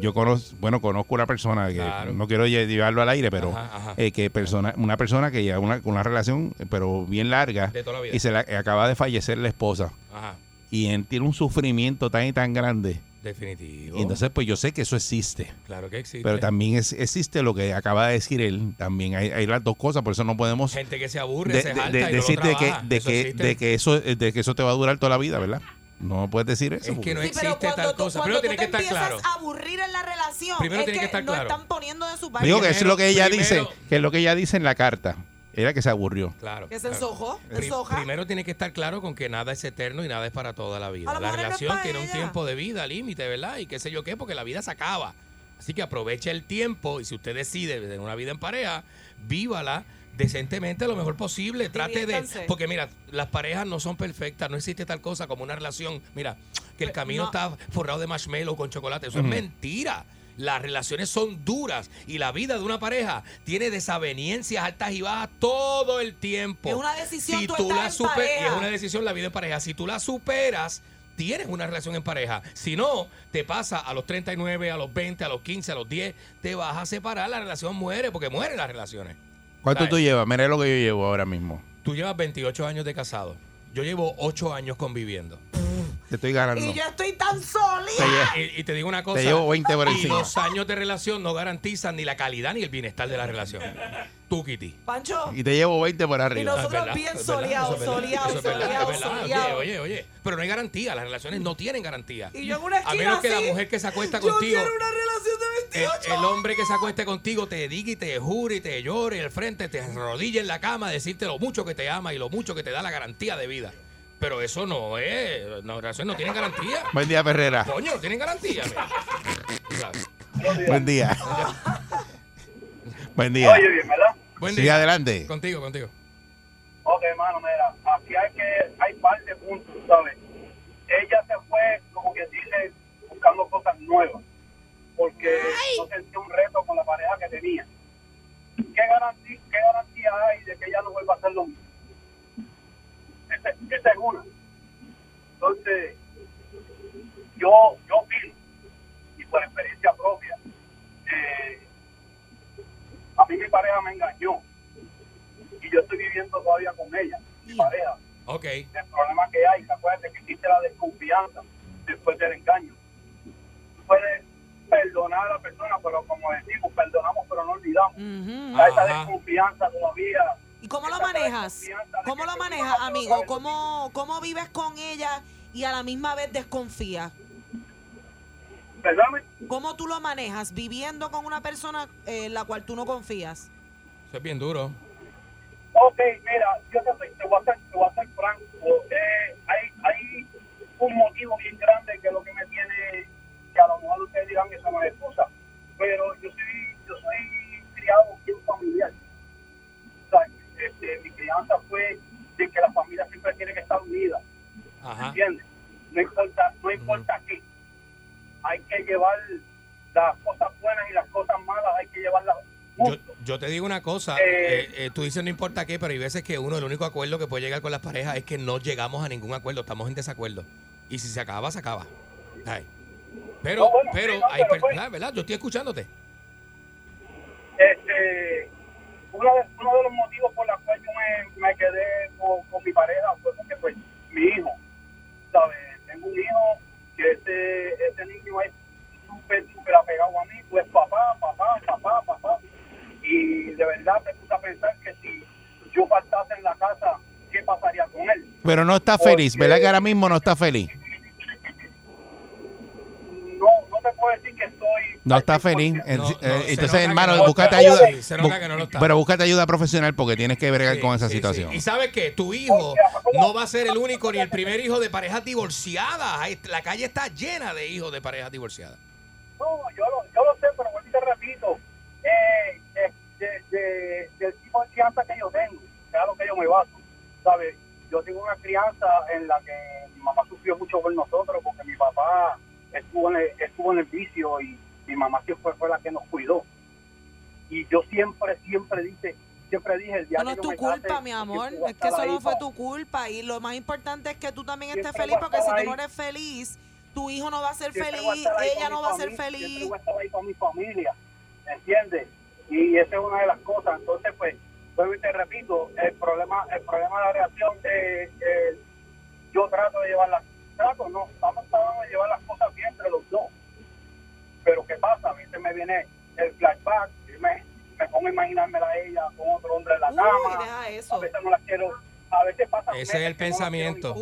yo conozco, bueno, conozco una persona que Claro. no quiero lle- llevarlo al aire, pero Ajá, ajá. eh, que persona, una persona que lleva una, una relación, eh, pero bien larga, De toda la vida. y se la acaba de fallecer la esposa. Ajá. Y él tiene un sufrimiento tan y tan grande. Definitivo. Y entonces, pues yo sé que eso existe. claro que existe. Pero también es- existe lo que acaba de decir él. También hay, hay las dos cosas, por eso no podemos gente que se aburre, de- se de- jalta de- y no lo decir de que, de, Eso que, de, que eso, de que eso te va a durar toda la vida, ¿verdad? No puedes decir eso. Es que no Sí, pero existe cuando tal tú, cosa. Primero tú tiene que estar empiezas claro. a aburrir en la relación, Primero es tiene que estar no claro. están poniendo de su parte. Digo que eso es lo que ella Primero- dice, que es lo que ella dice en la carta. Era que se aburrió. Claro. Que se ensojó, Pri- ensoja. primero tiene que estar claro con que nada es eterno y nada es para toda la vida. A lo La mejor relación para tiene un ella. tiempo de vida, límite, ¿verdad? Y qué sé yo qué, porque la vida se acaba. Así que aproveche el tiempo y si usted decide tener una vida en pareja, vívala decentemente lo mejor posible. Trate de... Porque mira, las parejas no son perfectas, no existe tal cosa como una relación. Mira, que el camino no. está forrado de marshmallow con chocolate. Eso es mentira. Las relaciones son duras y la vida de una pareja tiene desavenencias altas y bajas todo el tiempo. Es una decisión Si tú la en super- y pareja. es una decisión la vida en pareja. Si tú la superas, tienes una relación en pareja. Si no, te pasa a los 39, a los 20, a los 15, a los 10, te vas a separar, la relación muere porque mueren las relaciones. ¿Cuánto ¿Sabes? tú llevas? Mira lo que yo llevo ahora mismo. Tú llevas 28 años de casado. Yo llevo 8 años conviviendo. Te estoy ganando. Y yo estoy tan solita. Y, y te digo una cosa. Te llevo 20 por y encima. dos años de relación no garantizan ni la calidad ni el bienestar de la relación. Tú, Kitty. Pancho. Y te llevo 20 por Y arriba. nosotros Es verdad, bien es verdad, soleados, eso es verdad, soleados, eso es verdad, soleados, es verdad. soleados. Oye, oye, oye. Pero no hay garantía. Las relaciones no tienen garantía. Y yo en una A esquina menos que la así, mujer que se acuesta yo contigo. quiero una relación de El, 28. el hombre que se acueste contigo te diga y te jure y te llore al frente, te arrodilla en la cama a decirte lo mucho que te ama y lo mucho que te da la garantía de vida. Pero eso no es. Las relaciones no tienen garantía. Buen día, Ferrera. Coño, no tienen garantía. Buen día. Buen día. Oye, bien, ¿verdad? Buen Sigue día. adelante. Contigo, contigo. Ok, hermano, mira, aquí hay que, hay par de puntos, ¿sabes? Ella se fue, como que dice, buscando cosas nuevas, porque no sentía un reto con la pareja que tenía. ¿Qué garantía, qué garantía hay de que ella no vuelva a hacer lo mismo? Es una. Entonces, yo, yo opino, y por experiencia propia, eh, a mí mi pareja me engañó y yo estoy viviendo todavía con ella, mi pareja. Ok. El problema que hay, acuérdate que existe la desconfianza después del engaño. Tú puedes perdonar a la persona, pero como decimos, perdonamos pero no olvidamos. Hay esa desconfianza todavía. ¿Y cómo lo manejas? ¿Cómo lo manejas, amigo? ¿Cómo, ¿Cómo vives con ella y a la misma vez desconfías? ¿Cómo tú lo manejas viviendo con una persona eh, en la cual tú no confías? Eso es bien duro. Ok, mira, yo te, soy- te voy a ser, te voy a ser franco. Eh, hay, hay un motivo bien grande que lo que me tiene, que a lo mejor ustedes dirán que eso no es pero yo soy, yo soy criado bien familiar. Crianza fue de que la familia siempre tiene que estar unida. Ajá. ¿Entiendes? No importa, no importa qué. Hay que llevar las cosas buenas y las cosas malas, hay que llevarlas Yo, yo te digo una cosa, eh, eh, tú dices no importa qué, pero hay veces que uno, el único acuerdo que puede llegar con las parejas es que no llegamos a ningún acuerdo, estamos en desacuerdo. Y si se acaba, se acaba. Ay. Pero, No, bueno, pero, sí, no, hay pero per- pues- ah, ¿verdad? Yo estoy escuchándote. este uno de, uno de los motivos por los cuales yo me, me quedé con, con mi pareja fue porque pues mi hijo sabes tengo un hijo que ese ese niño es súper súper apegado a mí pues papá papá papá papá. Y de verdad me puse a pensar que si yo faltase en la casa qué pasaría con él Pero no está feliz, ¿verdad que ahora mismo no está feliz? no no te puedo decir que No está feliz. No, Eh, no, eh, Entonces, hermano, no búscate ayuda. Sí, se nota bu- que no lo está. Pero búscate ayuda profesional porque tienes que bregar con esa Sí, situación. sí. Y sabes que tu hijo no va a ser el único ni el primer hijo de parejas divorciadas. La calle está llena de hijos de parejas divorciadas. No, yo lo, yo lo sé, pero vuelvo y te repito, eh, eh, de, de- del tipo de crianza que yo tengo, que es a lo que yo me baso, ¿sabes? Yo tengo una crianza en la que mi mamá sufrió mucho por nosotros porque mi papá estuvo en el, estuvo en el vicio y mi mamá siempre fue la que nos cuidó. Y yo siempre, siempre dije, siempre dije, el día Eso no que es tu culpa, mi amor. a Es que eso no fue tu culpa. Y lo más importante es que tú también estés feliz, a porque si tú no eres feliz, tu hijo no va a ser Siempre a feliz, ella no va a ser familia, Siempre feliz. voy a estar ahí con mi familia, ¿entiendes? Y esa es una de las cosas. Entonces, pues, vuelvo y te repito, el problema, el problema de la reacción de, eh, yo trato de llevar las, trato, no, estamos tratando de llevar las cosas bien entre los dos. Pero ¿qué pasa? A mí se me viene el flashback y me, me pongo a imaginármela a ella con otro hombre en la Uy, cama. deja eso. A veces no la quiero, a veces pasa Ese es el no pensamiento.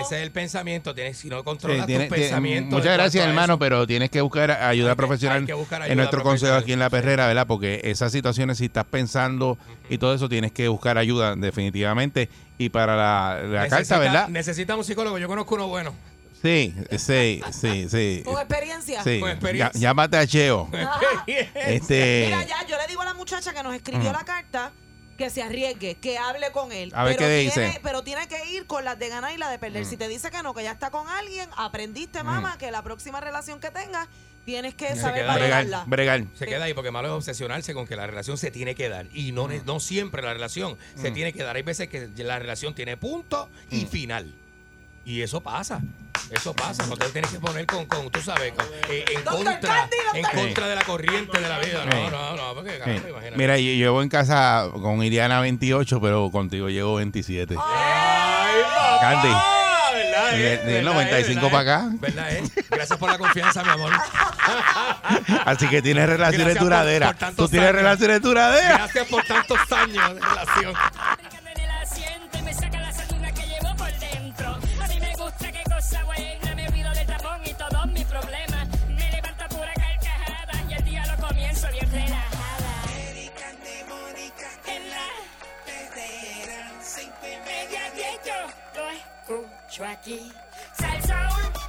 Ese es el pensamiento. Tienes, si no Sí, controlas tiene- tus tiene- pensamientos. muchas gracias, hermano, eso, pero tienes que buscar ayuda profesional hay que buscar ayuda en nuestro consejo aquí en La Perrera, ¿verdad? Porque esas situaciones, si estás pensando y todo eso, tienes que buscar ayuda definitivamente. Y para la, la carta, Necesita- ¿verdad? Necesita un psicólogo. Yo conozco uno bueno. Sí, sí, sí, sí. Con experiencia. Sí, Con experiencia. Llámate a Cheo. Este, Mira, ya, yo le digo a la muchacha que nos escribió Mm. la carta que se arriesgue, que hable con él. A ver pero qué tiene, dice. Pero tiene que ir con las de ganar y las de perder. Mm. Si te dice que no, que ya está con alguien, aprendiste, mamá, que la próxima relación que tengas tienes que Se saber bregar. Se queda ahí porque malo es obsesionarse con que la relación se tiene que dar. Y no, no siempre la relación se Mm. tiene que dar. Hay veces que la relación tiene punto y final. Y eso pasa. Eso pasa. No te tienes que poner con, con tú sabes, con- eh, en, contra, Candy, en contra de la corriente de la vida. Sí. No, no, no, porque Sí. caramba, imagínate. Mira, yo llevo en casa con Iriana 28, pero contigo llevo 27. Ay, papá, Candy. ¿verdad ¿Verdad, eh? De- de ¿Verdad, 95 eh? para acá. ¿Verdad, eh? Gracias por la confianza, mi amor. Así que tienes relaciones duraderas. Tú tienes años. relaciones duraderas. Gracias por tantos años de relación. Yo lo escucho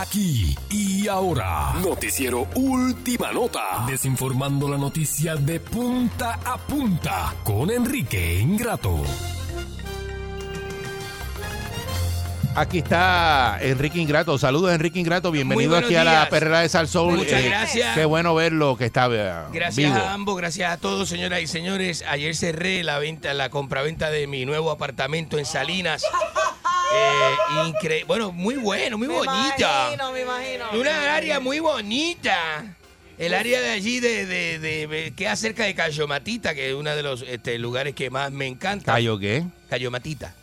Aquí y ahora. Noticiero Última Nota. Desinformando la noticia de punta a punta con Enrique Ingrato. Aquí está Enrique Ingrato. Saludos, Enrique Ingrato. Bienvenido aquí a la perrera de Salsoul. Muchas gracias. Qué bueno verlo que está eh, Gracias vivo. a ambos, gracias a todos, señoras y señores. Ayer cerré la venta, la compraventa de mi nuevo apartamento en Salinas. Eh, incre- bueno, muy bueno, muy Me bonita. imagino, me imagino. Una área muy bonita. El área de allí de, de, de- de- queda cerca de Cayomatita, que es uno de los este, lugares que más me encanta. ¿Cayo qué? Cayomatita,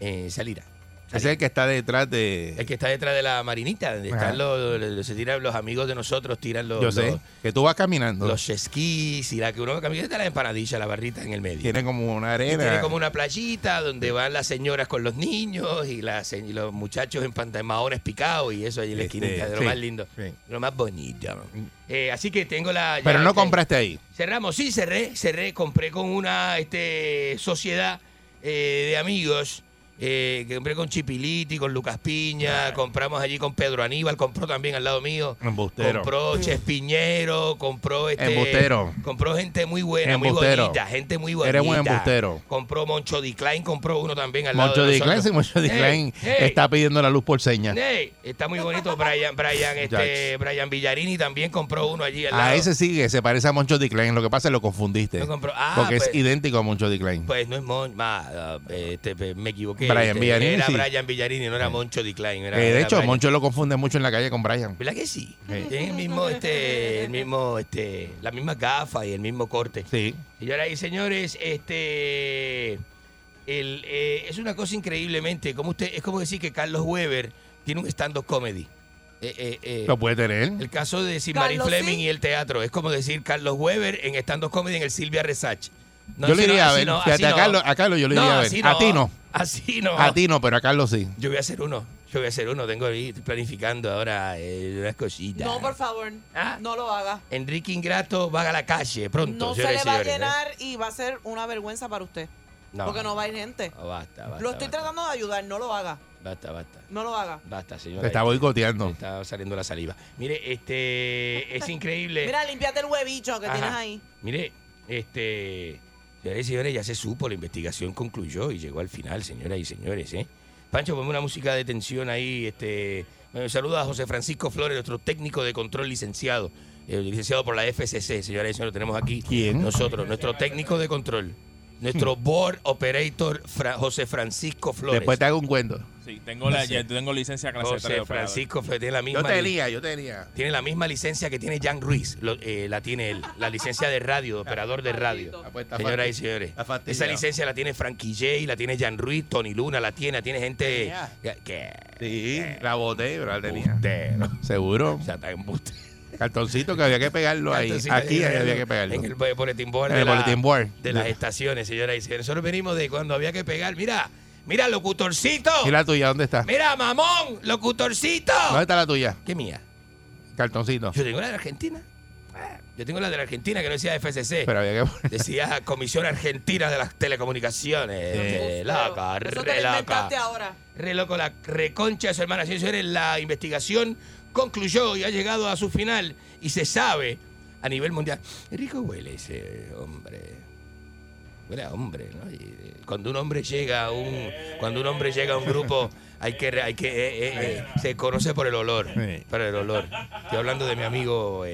eh, Salira. Ese es el que está detrás de. El que está detrás de la marinita, donde están los, los- se tiran los amigos de nosotros, tiran los, Yo sé. los, Que tú vas caminando. los esquís y la que uno camina está la empanadilla, la barrita en el medio. Tiene como una Y arena. tiene como una playita donde van las señoras con los niños y, las, y los muchachos en pantalones picados y eso ahí en la Este, esquinita, de lo sí, más lindo, sí. lo más bonito. Eh, así que tengo la... Pero no este, compraste ahí. Cerramos, sí, cerré, cerré, compré con una este, sociedad eh, de amigos. Eh, que compré con Chipiliti, con Lucas Piña, compramos allí con Pedro Aníbal, compró también al lado mío. Embustero. Compró Chespiñero, compró este. Embustero. Compró gente muy buena, muy Embustero. bonita, gente muy bonita. Eres un embustero. Compró Moncho D. Klein, compró uno también al lado Moncho de D. Klein, nosotros. sí, Moncho D. Klein está pidiendo la luz por señas. está muy bonito. Brian, Brian, este, Brian Villarini también compró uno allí al A lado. ese sí que se parece a Moncho D. Klein. Lo que pasa es que lo confundiste. Lo compró. Ah, porque pues- es idéntico a Moncho D. Klein. Pues no es Mon, ma, ah, este, pe- me equivoqué. Brian Este, Villarini, Era sí. Brian Villarini, no era Moncho D. Klein. Era, Eh, de era hecho, Brian. Moncho lo confunde mucho en la calle con Brian. ¿Verdad que sí? Sí. Tiene el mismo, este, el mismo, este, la misma gafa y el mismo corte. Sí. Y señores, este, el, eh, es una cosa increíblemente, como usted, es como decir que Carlos Weber tiene un stand-up comedy. Eh, eh, eh, Lo puede tener. el caso de Simari Fleming sí. y el teatro. Es como decir Carlos Weber en stand-up comedy en el Silvia Resach. No, yo le así no, iría a ver. no, Fíjate, así a. Carlos, a Carlos yo le No, iría a ver. A ti no. Así no. A ti no, pero a Carlos sí. Yo voy a hacer uno. Yo voy a hacer uno. Tengo ahí estoy planificando ahora eh, unas cositas. No, por favor, Ah. no lo haga. Enrique Ingrato va a la calle pronto. No se le va a señores, ¿eh? llenar y va a ser una vergüenza para usted. No. Porque no va a ir gente. Oh, basta, basta. Lo estoy basta, tratando de ayudar, no lo haga. Basta, basta. No lo haga. Basta, señora. Te está boicoteando. Está saliendo la saliva. Mire, este. Es increíble. Mira, límpiate el huevicho que Ajá. tienes ahí. Mire, este. Señoras y señores, ya se supo, la investigación concluyó y llegó al final, señoras y señores, ¿eh? Pancho, ponme una música de tensión ahí, este. Bueno, saluda a José Francisco Flores, nuestro técnico de control licenciado, eh, licenciado por la FCC, señoras y señores, tenemos aquí ¿Quién? nosotros, nuestro técnico de control, nuestro board operator Fra- José Francisco Flores. Después te hago un cuento. Sí, tengo, la, ya tengo licencia clase 3 José de operador. Francisco Flores tiene la misma Yo tenía, yo tenía. tiene la misma licencia que tiene Jan Ruiz, lo- eh, la tiene él, la licencia de radio, de operador de radio. Ah, pues Señoras y señores, esa licencia la tiene Frankie J, la tiene Jan Ruiz, Tony Luna la tiene, la tiene gente que, que- Sí, la boté, pero la tenía. Seguro. o sea, está embuste. Cartoncito que había que pegarlo ahí. Aquí en había que pegarlo. En el bo- boletín board En de, el board. de las estaciones, señoras y señores. Nosotros venimos de cuando había que pegar. Mira, mira, locutorcito. ¿Y la tuya dónde está? Mira, mamón, locutorcito. ¿Dónde está la tuya? ¿Qué mía? Cartoncito. Yo tengo la de Argentina. Ah, Yo tengo la de la Argentina que no decía FCC. Pero había que poner. Decía Comisión Argentina de las Telecomunicaciones. Eh, loca, Eso te re lo loca. ahora. Re loco, la reconcha de su hermana. Señores la investigación concluyó y ha llegado a su final y se sabe a nivel mundial. Rico huele ese hombre. Huele a hombre, ¿no? Y, eh, cuando un hombre llega a un, cuando un hombre llega a un grupo, hay que, hay que, eh, eh, eh, se conoce por el olor, por el olor. Estoy hablando de mi amigo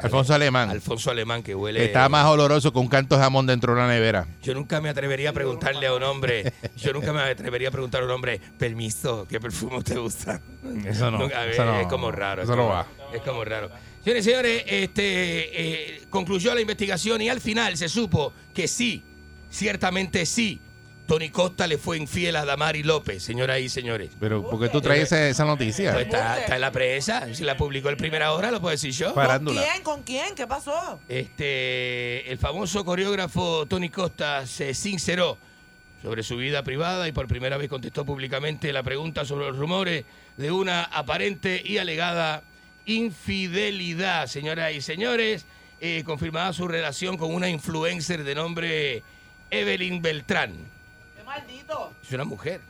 Alfonso Alemán. Alfonso Alemán que huele. Está más oloroso que un canto de jamón dentro de una nevera. Yo nunca me atrevería a preguntarle a un hombre, yo nunca me atrevería a preguntar a un hombre, permiso, ¿qué perfume usted usa? Eso no, Nunca, eso no. Es como raro. Eso es no va. Es como raro. Señores y señores, este, concluyó la investigación y al final se supo que sí, ciertamente sí, Tony Costa le fue infiel a Damari López, señoras y señores. Pero, ¿por qué tú traes esa, esa noticia? Pues está, está en la prensa, si la publicó el primera hora, lo puedo decir yo. Farándula. ¿Quién? ¿Con quién? ¿Qué pasó? Este, el famoso coreógrafo Tony Costa se sinceró sobre su vida privada y por primera vez contestó públicamente la pregunta sobre los rumores de una aparente y alegada infidelidad, señoras y señores, eh, confirmada su relación con una influencer de nombre Evelyn Beltrán. ¡Qué maldito! Es una mujer.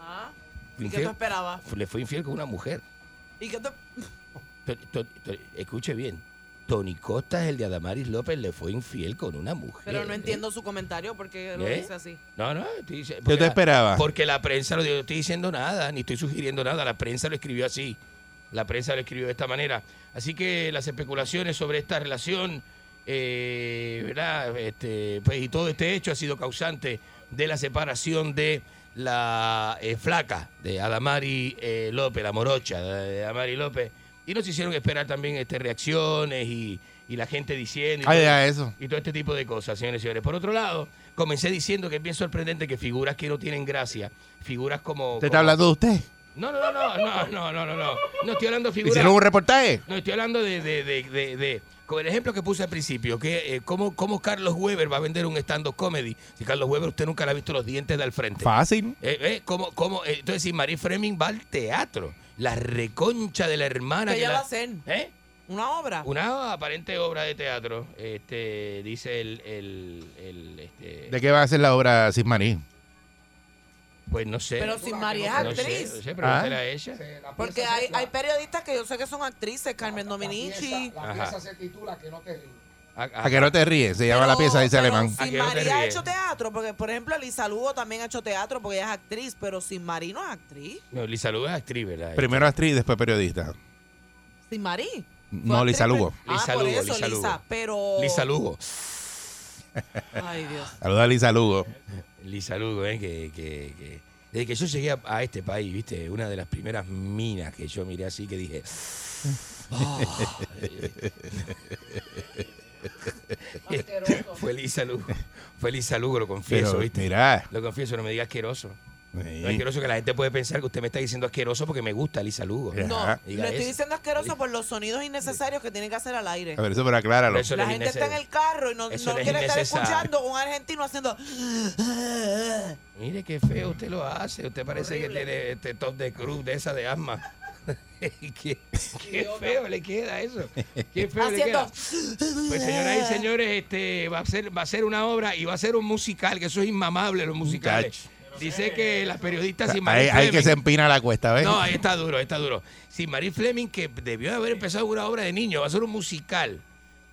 ¿Ah? ¿Y qué tú esperabas? Le fue infiel con una mujer. ¿Y qué tú... To- to- to- escuche bien. Tony Costa, el de Adamaris López, le fue infiel con una mujer. Pero no ¿eh? entiendo su comentario porque lo ¿Eh? dice así. No, no, estoy dice- ¿Qué porque te la- esperabas? Porque la prensa lo dio, no estoy diciendo nada, ni estoy sugiriendo nada, la prensa lo escribió así. La prensa lo escribió de esta manera. Así que las especulaciones sobre esta relación, eh, ¿verdad? Este, pues, y todo este hecho ha sido causante de la separación de la eh, flaca de Adamari eh, López, la morocha de Adamari López. Y nos hicieron esperar también este, reacciones y, y la gente diciendo. y todo- ya, eso. y todo este tipo de cosas, señores y señores. Por otro lado, comencé diciendo que es bien sorprendente que figuras que no tienen gracia, figuras como... ¿Usted como- está hablando de usted? No, no, no, no, no, no, no, no. No estoy hablando de figuras. ¿Hicieron un reportaje? No, estoy hablando de, de, de, de, de con el ejemplo que puse al principio, que eh, cómo, cómo, Carlos Weber va a vender un stand-up comedy. Si Carlos Weber usted nunca le ha visto los dientes de al frente. Fácil. Eh, eh, ¿cómo, cómo, eh, entonces, si Marie Freming va al teatro, la reconcha de la hermana. ¿Qué ella la... va a hacer? ¿Eh? Una obra. Una aparente obra de teatro, este, dice el... el, el este... ¿De qué va a ser la obra sin Sismaní? Pues no sé. Pero si María es No sé, actriz. no sé, pregúntale Ah. a ella. Porque hay, hay periodistas que yo sé que son actrices, Carmen Dominici. La pieza se titula Que no te ríes. A que no te ríes, se llama la pieza, dice Alemán. Si María ha hecho teatro, porque por ejemplo Lisa Lugo también ha hecho teatro porque ella es actriz, pero sin Marí no es actriz. No, Lisa Lugo es actriz, ¿verdad? Primero actriz, después periodista. Sin Marí. No, Lisa Lugo. Ah, Lisa por Lugo, eso, Lisa Lugo. Lisa, pero... Lisa Lugo. Ay, Dios. Saluda a Lisa Lugo. Lisa Lugo, ¿eh? Que, que, que- desde que yo llegué a, a este país, ¿viste? Una de las primeras minas que yo miré así que dije... Fue Lisa Lugo. Fue Lisa Lugo, lo confieso, Pero, ¿viste? mirá. Lo confieso, no me diga asqueroso. Sí. No es asqueroso que la gente puede pensar que usted me está diciendo asqueroso porque me gusta Lisa Lugo. No, Diga le estoy eso. diciendo asqueroso por los sonidos innecesarios que tiene que hacer al aire. A ver, eso pero acláralo. Eso La gente está en el carro y no, no quiere estar escuchando un argentino haciendo... Mire qué feo usted lo hace. Usted parece que tiene este top de cruz de esa de asma. qué, qué feo le queda eso. Qué feo le Haciendo- queda. Pues señoras y señores, este va a ser va a ser una obra y va a ser un musical, que eso es inmamable los musicales. Dice que las periodistas sin Ahí, ahí que Fleming- se empina la cuesta, ¿ves? No, ahí está duro, ahí está duro. Sin Marie Fleming, que debió de haber empezado una obra de niño, va a ser un musical.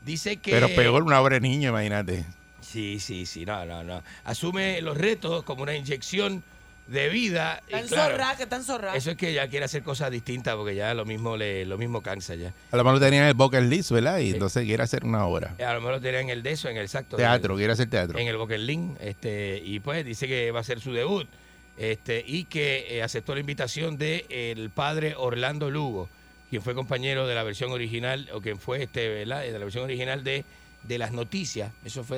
Dice que. Pero peor una obra de niño, imagínate. Sí, sí, sí, no, no, no. Asume los retos como una inyección de vida. claro, enzorrada, que está enzorrada. eso es que ya quiere hacer cosas distintas porque ya lo mismo le lo mismo cansa ya. A lo mejor tenía en el bucket list, ¿verdad? Y entonces quiere hacer una obra. A lo mejor lo tenía en el de eso, en el exacto. Teatro, en quiere hacer teatro. el, en el Bucket Link, este, y pues dice que va a ser su debut. Este, y que eh, aceptó la invitación de el padre Orlando Lugo, quien fue compañero de la versión original, o quien fue este, ¿verdad? de la versión original de, de las noticias. Eso fue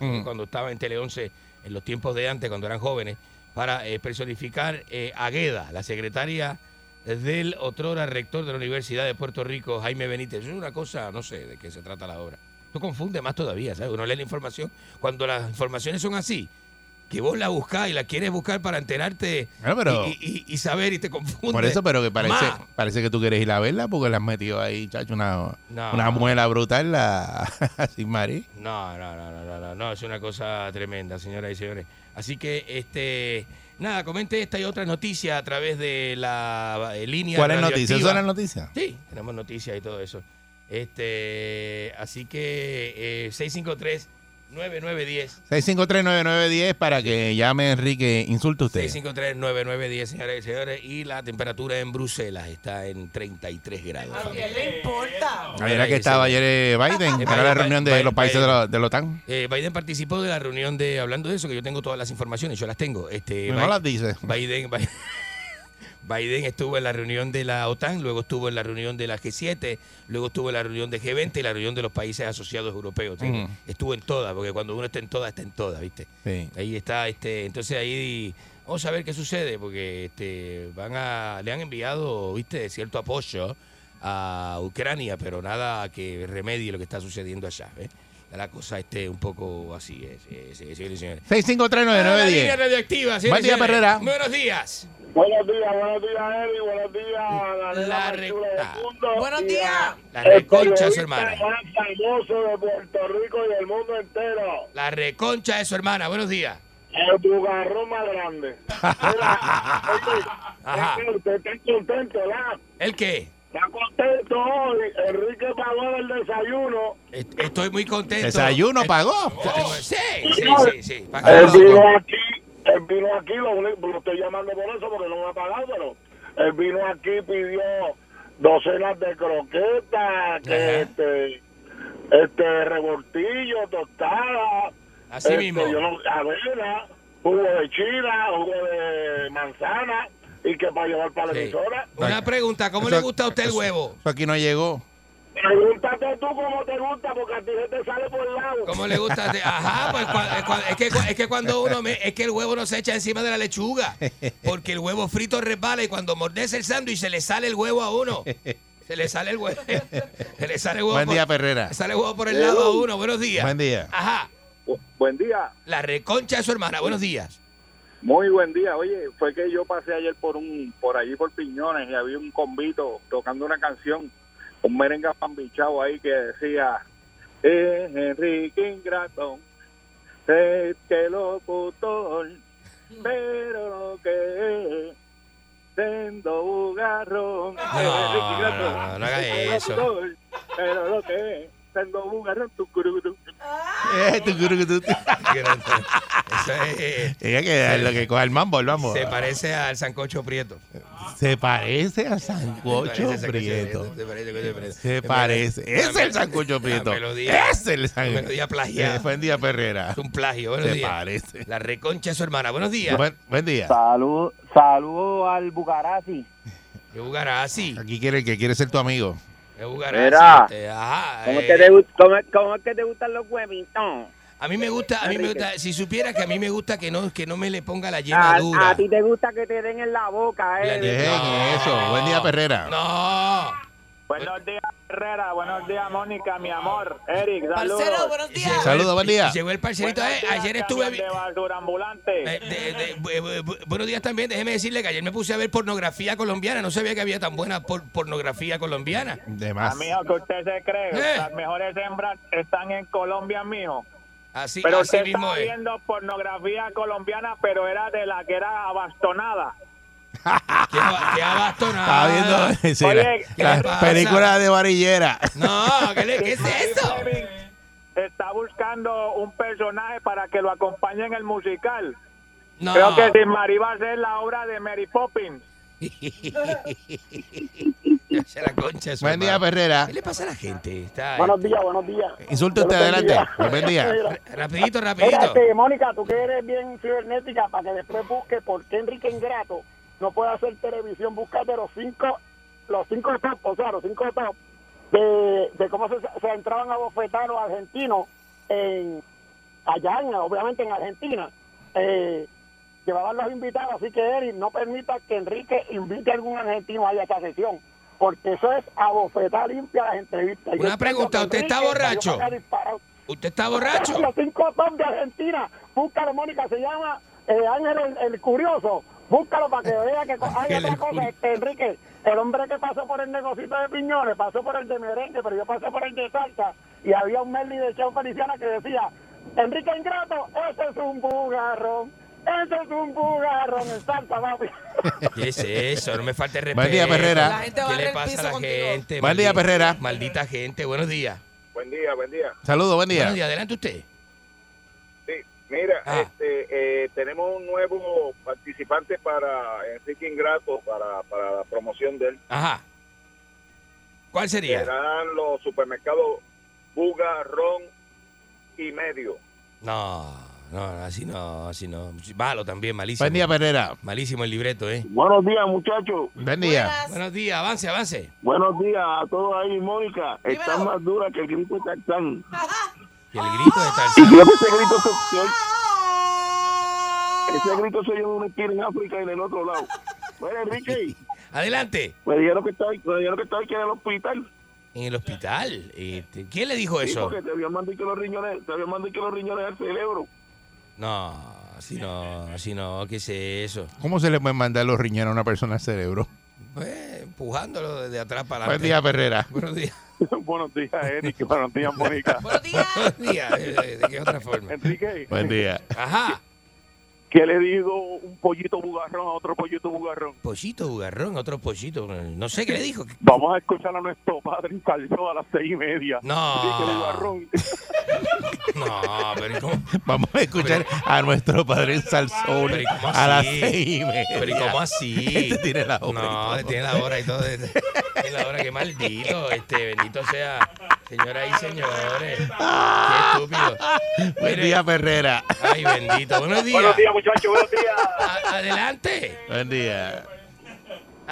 Mm. cuando estaba en Tele 11, en los tiempos de antes, cuando eran jóvenes, para eh, personificar eh, a Gueda, la secretaria del otrora rector de la Universidad de Puerto Rico, Jaime Benítez. Es una cosa, no sé de qué se trata la obra. Esto confunde más todavía, ¿sabes? Uno lee la información. Cuando las informaciones son así, que vos la buscás y la quieres buscar para enterarte pero- y, y- y saber y te confunde. Por eso, pero que parece, parece que tú quieres ir a verla porque le has metido ahí, chacho, una, No. una muela brutal la, sin Marí. No, no, no, no, no, no, es una cosa tremenda, señoras y señores. Así que, este, nada, comente esta y otra noticia a través de la eh, línea ¿Cuál es noticia? ¿Eso es la noticia? Sí, tenemos noticias y todo eso. Este, así que eh, 653 9910. 6539910 para que llame Enrique. Insulte usted. 653-9910, señores y señores. Y la temperatura en Bruselas está en 33 grados. ¿A qué le importa? Era que estaba ayer eh, Biden, Eh, para la Biden, reunión de Biden, los países de Biden. la, de la OTAN. Eh, Biden participó de la reunión de, hablando de eso, que yo tengo todas las informaciones, yo las tengo. Este, No las dice. Biden, Biden, Biden estuvo en la reunión de la OTAN, luego estuvo en la reunión de la G7, luego estuvo en la reunión de G20 y la reunión de los países asociados europeos. Estuvo en todas, porque cuando uno está en todas, está en todas, ¿viste? Sí. Ahí está, este, entonces ahí vamos a ver qué sucede, porque este, van a, le han enviado, viste, cierto apoyo a Ucrania, pero nada que remedie lo que está sucediendo allá. ¿ves? La cosa esté un poco así, señores. Ah, la línea 6539910. radioactiva, señores Buen día. Perrera. Buenos días. Buenos días, buenos días, Eri, buenos días, la recta. mundo. Buenos días. La reconcha de su hermana. más famoso de Puerto Rico y del mundo entero. La reconcha de su hermana. Buenos días. El bugarrón más grande. Mira, Ajá. usted está contento, ¿verdad? ¿El qué? Está contento hoy. Enrique pagó el desayuno. Est- Estoy muy contento. ¿Desayuno Eh, pagó? Sí, sí, sí, sí. Él vino aquí, él vino aquí, lo, único- lo estoy llamando por eso porque no me ha pagado, pero él vino aquí pidió docenas de croquetas, que este, este revoltillo, tostada, Así este, mismo. yo no- avena, jugo de china, jugo de manzana y que para llevar para la Sí. emisora. Una pregunta, ¿cómo Eso- le gusta a usted el eso- huevo? Eso aquí no llegó. Pregúntate tú cómo te gusta porque a ti se te sale por el lado. ¿Cómo le gusta? a usted? Ajá, pues es que, es que cuando uno me- es que el huevo no se echa encima de la lechuga, porque el huevo frito resbala y cuando mordece el sándwich se le sale el huevo a uno. Se le sale el huevo. Se le sale el huevo. Buen por- día, Perrera. se sale el huevo por el lado a uno. Buenos días. Buen día. Ajá. Buen día. La reconcha de su hermana. Buenos días. Muy buen día. Oye, fue que yo pasé ayer por un por allí por Piñones y había un convito tocando una canción, un merengue pambichao ahí que decía eh, Enrique Ingrato, es que locutor, pero lo que es siendo bugarrón. No, no, no, no haga es eso. Pero lo que es siendo bugarrón, tu. Eh, tu, curu, tu, tu. Eso es- Tiene que darle que coja el mambo, el mambo. se parece al sancocho prieto. Se parece al Se sancocho parece prieto. Se parece. Se parece. Es el sancocho prieto. melodía- Es el sancocho. melodía plagiada. Eh, Buen día, Perrera. Es un plagio. Buenos Se días. parece. La reconcha de su hermana. Buenos días. Buen, buen día. Salud, saludo al Bucarasi. ¿Qué Bugarasi? Aquí quiere el que quiere ser tu amigo. ¿Qué Bugarasi? Mira. Este, Ajá. ¿Cómo, eh, es que te, gust- cómo, es- cómo es que te gustan los huevitos? A mí me gusta, a mí me gusta, si supiera que a mí me gusta que no, que no me le ponga la A, yema dura. a ti te gusta que te den en la boca, ¿eh? Eso. Buen día, Perrera. No. Buenos días, Herrera. Buenos días, Mónica, mi amor. Eric, saludos. Parcero, buenos días. Saludos, buen día. Llegó el parcerito. Eh, días, ayer estuve. de basura ambulante. eh, de- de- bu- buenos días también. Déjeme decirle que ayer me puse a ver pornografía colombiana. No sabía que había tan buena por- pornografía colombiana. De más. Amigo, que usted se cree. Eh. Las mejores hembras están en Colombia, mijo. Así, Pero así usted mismo estaba es. viendo pornografía colombiana, pero era de la que era abastonada. Qué, qué abastonada. Estaba viendo sí, Oye, la, la ¿qué pasa? película de varillera. No, ¿qué, le- qué es eso? Está buscando un personaje para que lo acompañe en el musical. No. Creo que Sin Marí va a ser la obra de Mary Poppins. La concha Buen día. Perrera. ¿Qué le pasa a la gente? Está Buenos días, buenos días. Insulte usted Buenos adelante. días. Buen día. Rapidito, Mira, rapidito. este, Mónica, tú que eres bien cibernética, para que después busque por qué Enrique Ingrato no puede hacer televisión, búscate los cinco, los cinco top, o sea, los cinco top de, de cómo se, se entraban a bofetar los argentinos en, allá, en, obviamente en Argentina. Eh, llevaban los invitados, así que Eric no permita que Enrique invite a algún argentino a esta sesión, porque eso es a bofetar limpia las entrevistas. Una Yo pregunta, ¿usted está borracho? ¿Usted está borracho? Los cinco top de Argentina. Búscalo, Mónica. Se llama eh, Ángel el, el Curioso. Búscalo para que vea que co- hay otra cosa. Este, Enrique, el hombre que pasó por el negocito de piñones, pasó por el de merengue, pero yo pasé por el de salsa. Y había un Merly de Chau Feliciana que decía, Enrique Ingrato, ese es un bugarrón. Ese es un bugarrón en salsa, papi. ¿Qué es eso? No me falte respeto. Buen día, Perrera. La gente va ¿Qué a le pasa a la contigo. gente? Buen día, Maldita- Perrera. Maldita gente. Buenos días. Buen día, buen día. Saludos, buen día. Buenos días. Adelante usted. Mira, Ah. este, eh, tenemos un nuevo participante para Enrique Ingrato, para, para la promoción de él. Ajá. ¿Cuál sería? Serán los supermercados Buga, Ron y Medio. No, no, así no, así no. Malo también, malísimo. Buen día, Pereira. Malísimo el libreto, ¿eh? Buenos días, muchachos. Buen día. Buenos días, avance, avance. Buenos días a todos ahí, Mónica. Están más duras que el grito de Tarzán. Y el grito de Y Tarzán. creo que ese grito se, se- ese grito se oye en una esquina en África y en el otro lado. Bueno, Enrique, Adelante. me dijeron que estaba, me dijeron que estaba aquí en el hospital. En el hospital. Este, ¿Quién le dijo Sí, eso? porque te habían mandado que los riñones, te habían mandado que los riñones al cerebro. No, así no, así no. ¿Qué es eso? ¿Cómo se le pueden mandar los riñones a una persona al cerebro? Pues, empujándolo desde atrás para Buen adelante. día, Perrera. Buenos días. Buenos días, Eric. Buenos días, Mónica. Buenos días. ¿De, de qué otra forma? Enrique. Buen día. Ajá. ¿Qué le digo un pollito bugarrón a otro pollito bugarrón? Pollito, bugarrón, otro pollito. No sé qué le dijo. Vamos a escuchar a nuestro padre en a las seis y media. No. Bugarrón. No, pero ¿y cómo? Vamos a escuchar a nuestro padre en Pero ¿y cómo a las así? seis y media. Pero ¿y cómo así? Este tiene la hora. y No, todo. le tiene la hora y todo. Tiene la hora, qué maldito. Este, bendito sea. Señoras y señores. Qué estúpido. Buen día, Perrera. Ay, bendito. Buenos días. Buenos días, muchachos, buenos días. A- adelante. Buen día.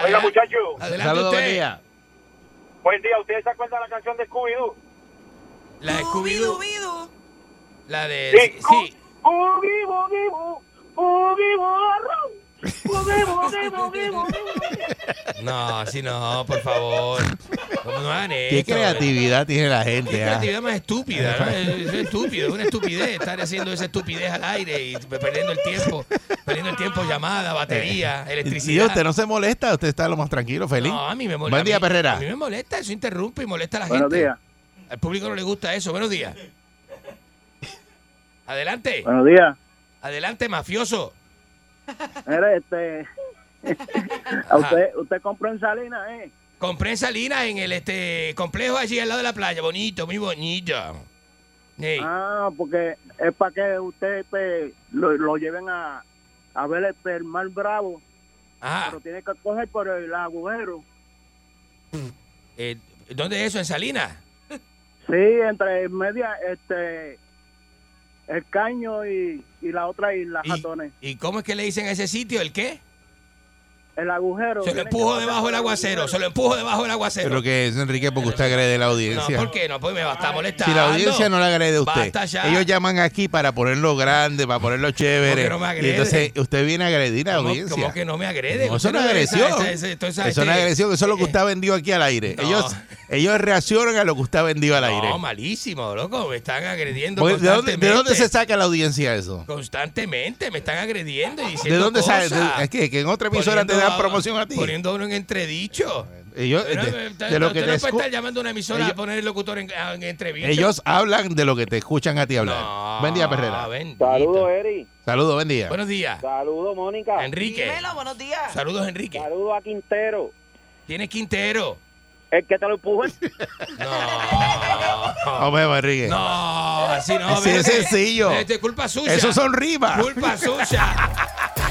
Oiga, muchachos, Adelante Saludos, usted. buen día. buen día. ¿Ustedes se acuerdan de la canción de Scooby-Doo? La de Scooby-Doo. La de... Sí. Sí. Boogie, boogie, No, así no, por favor. No, no hagan Qué esto. creatividad tiene la Qué gente. ah. creatividad más estúpida, ¿no? Es, es estúpido, es una estupidez estar haciendo esa estupidez al aire y perdiendo el tiempo, perdiendo el tiempo, llamada, batería, Y electricidad. usted no se molesta, usted está lo más tranquilo, feliz. No, a mí me molesta. Buen día, a mí- Perrera. A mí me molesta, eso interrumpe y molesta a la Buenos gente. días. Al público no le gusta eso. Buenos días. Adelante. Buenos días. Adelante, mafioso. Este. a usted, usted compró en Salinas, ¿eh? Compré en Salinas en el este complejo allí al lado de la playa. Bonito, muy bonito. Ah, porque es para que usted pues, lo, lo lleven a, a ver el, el mar bravo. Ajá. Pero tiene que coger por el agujero. Eh, ¿Dónde es eso? ¿En Salinas? Sí, entre media, este. El caño y, y la otra isla, Jatones. ¿Y cómo es que le dicen a ese sitio? ¿El qué? El agujero. Se lo empujo debajo del el aguacero. Se lo empujo debajo del aguacero. Pero que es, Enrique, porque usted agrede a la No, audiencia. ¿por qué no? Pues me va a estar molestando. Si la audiencia no le agrede a usted, Basta ya. ellos llaman aquí para ponerlo grande, para ponerlo chévere. que no me y agrede? entonces usted viene a agredir a la ¿Cómo- audiencia. cómo que no me agrede? No, eso no es no esa- agresión. esa- esa- toda esa eso no es gente- agresión, eso es lo que usted ha vendido aquí al aire. No. Ellos, ellos reaccionan a lo que usted ha vendido al aire. No, malísimo, loco. Me están agrediendo ¿de, dónde, de se saca la audiencia eso? Constantemente me están agrediendo y ¿De diciendo dónde sale? ¿Es que, que en otra emisora te A- promoción a ti? Uno en entredicho. Ellos, Pero, de, eh, de lo que te no estar llamando a una emisora ellos- a poner el locutor en, en entrevista. ellos hablan de lo que te escuchan a ti hablar. buen día, Perrera. Saludos, Eri. Saludos, buen día. Buenos días. Saludos, Mónica. Enrique. Dímelo, buenos días. Saludos, Enrique. Saludos a Quintero. ¿Quién es Quintero? El que te lo empujó. Hombre, Enrique. No, así no. Así es sencillo. Vete, culpa suya. Eso son rimas. Culpa suya.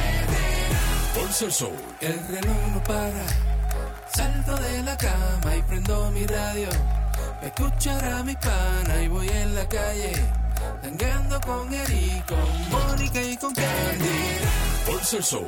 Pulso el Soul. El reloj no para. Salto de la cama y prendo mi radio. Me escuchará mi pana y voy en la calle. Tangando con Eric, con Mónica y con Candy. El Soul.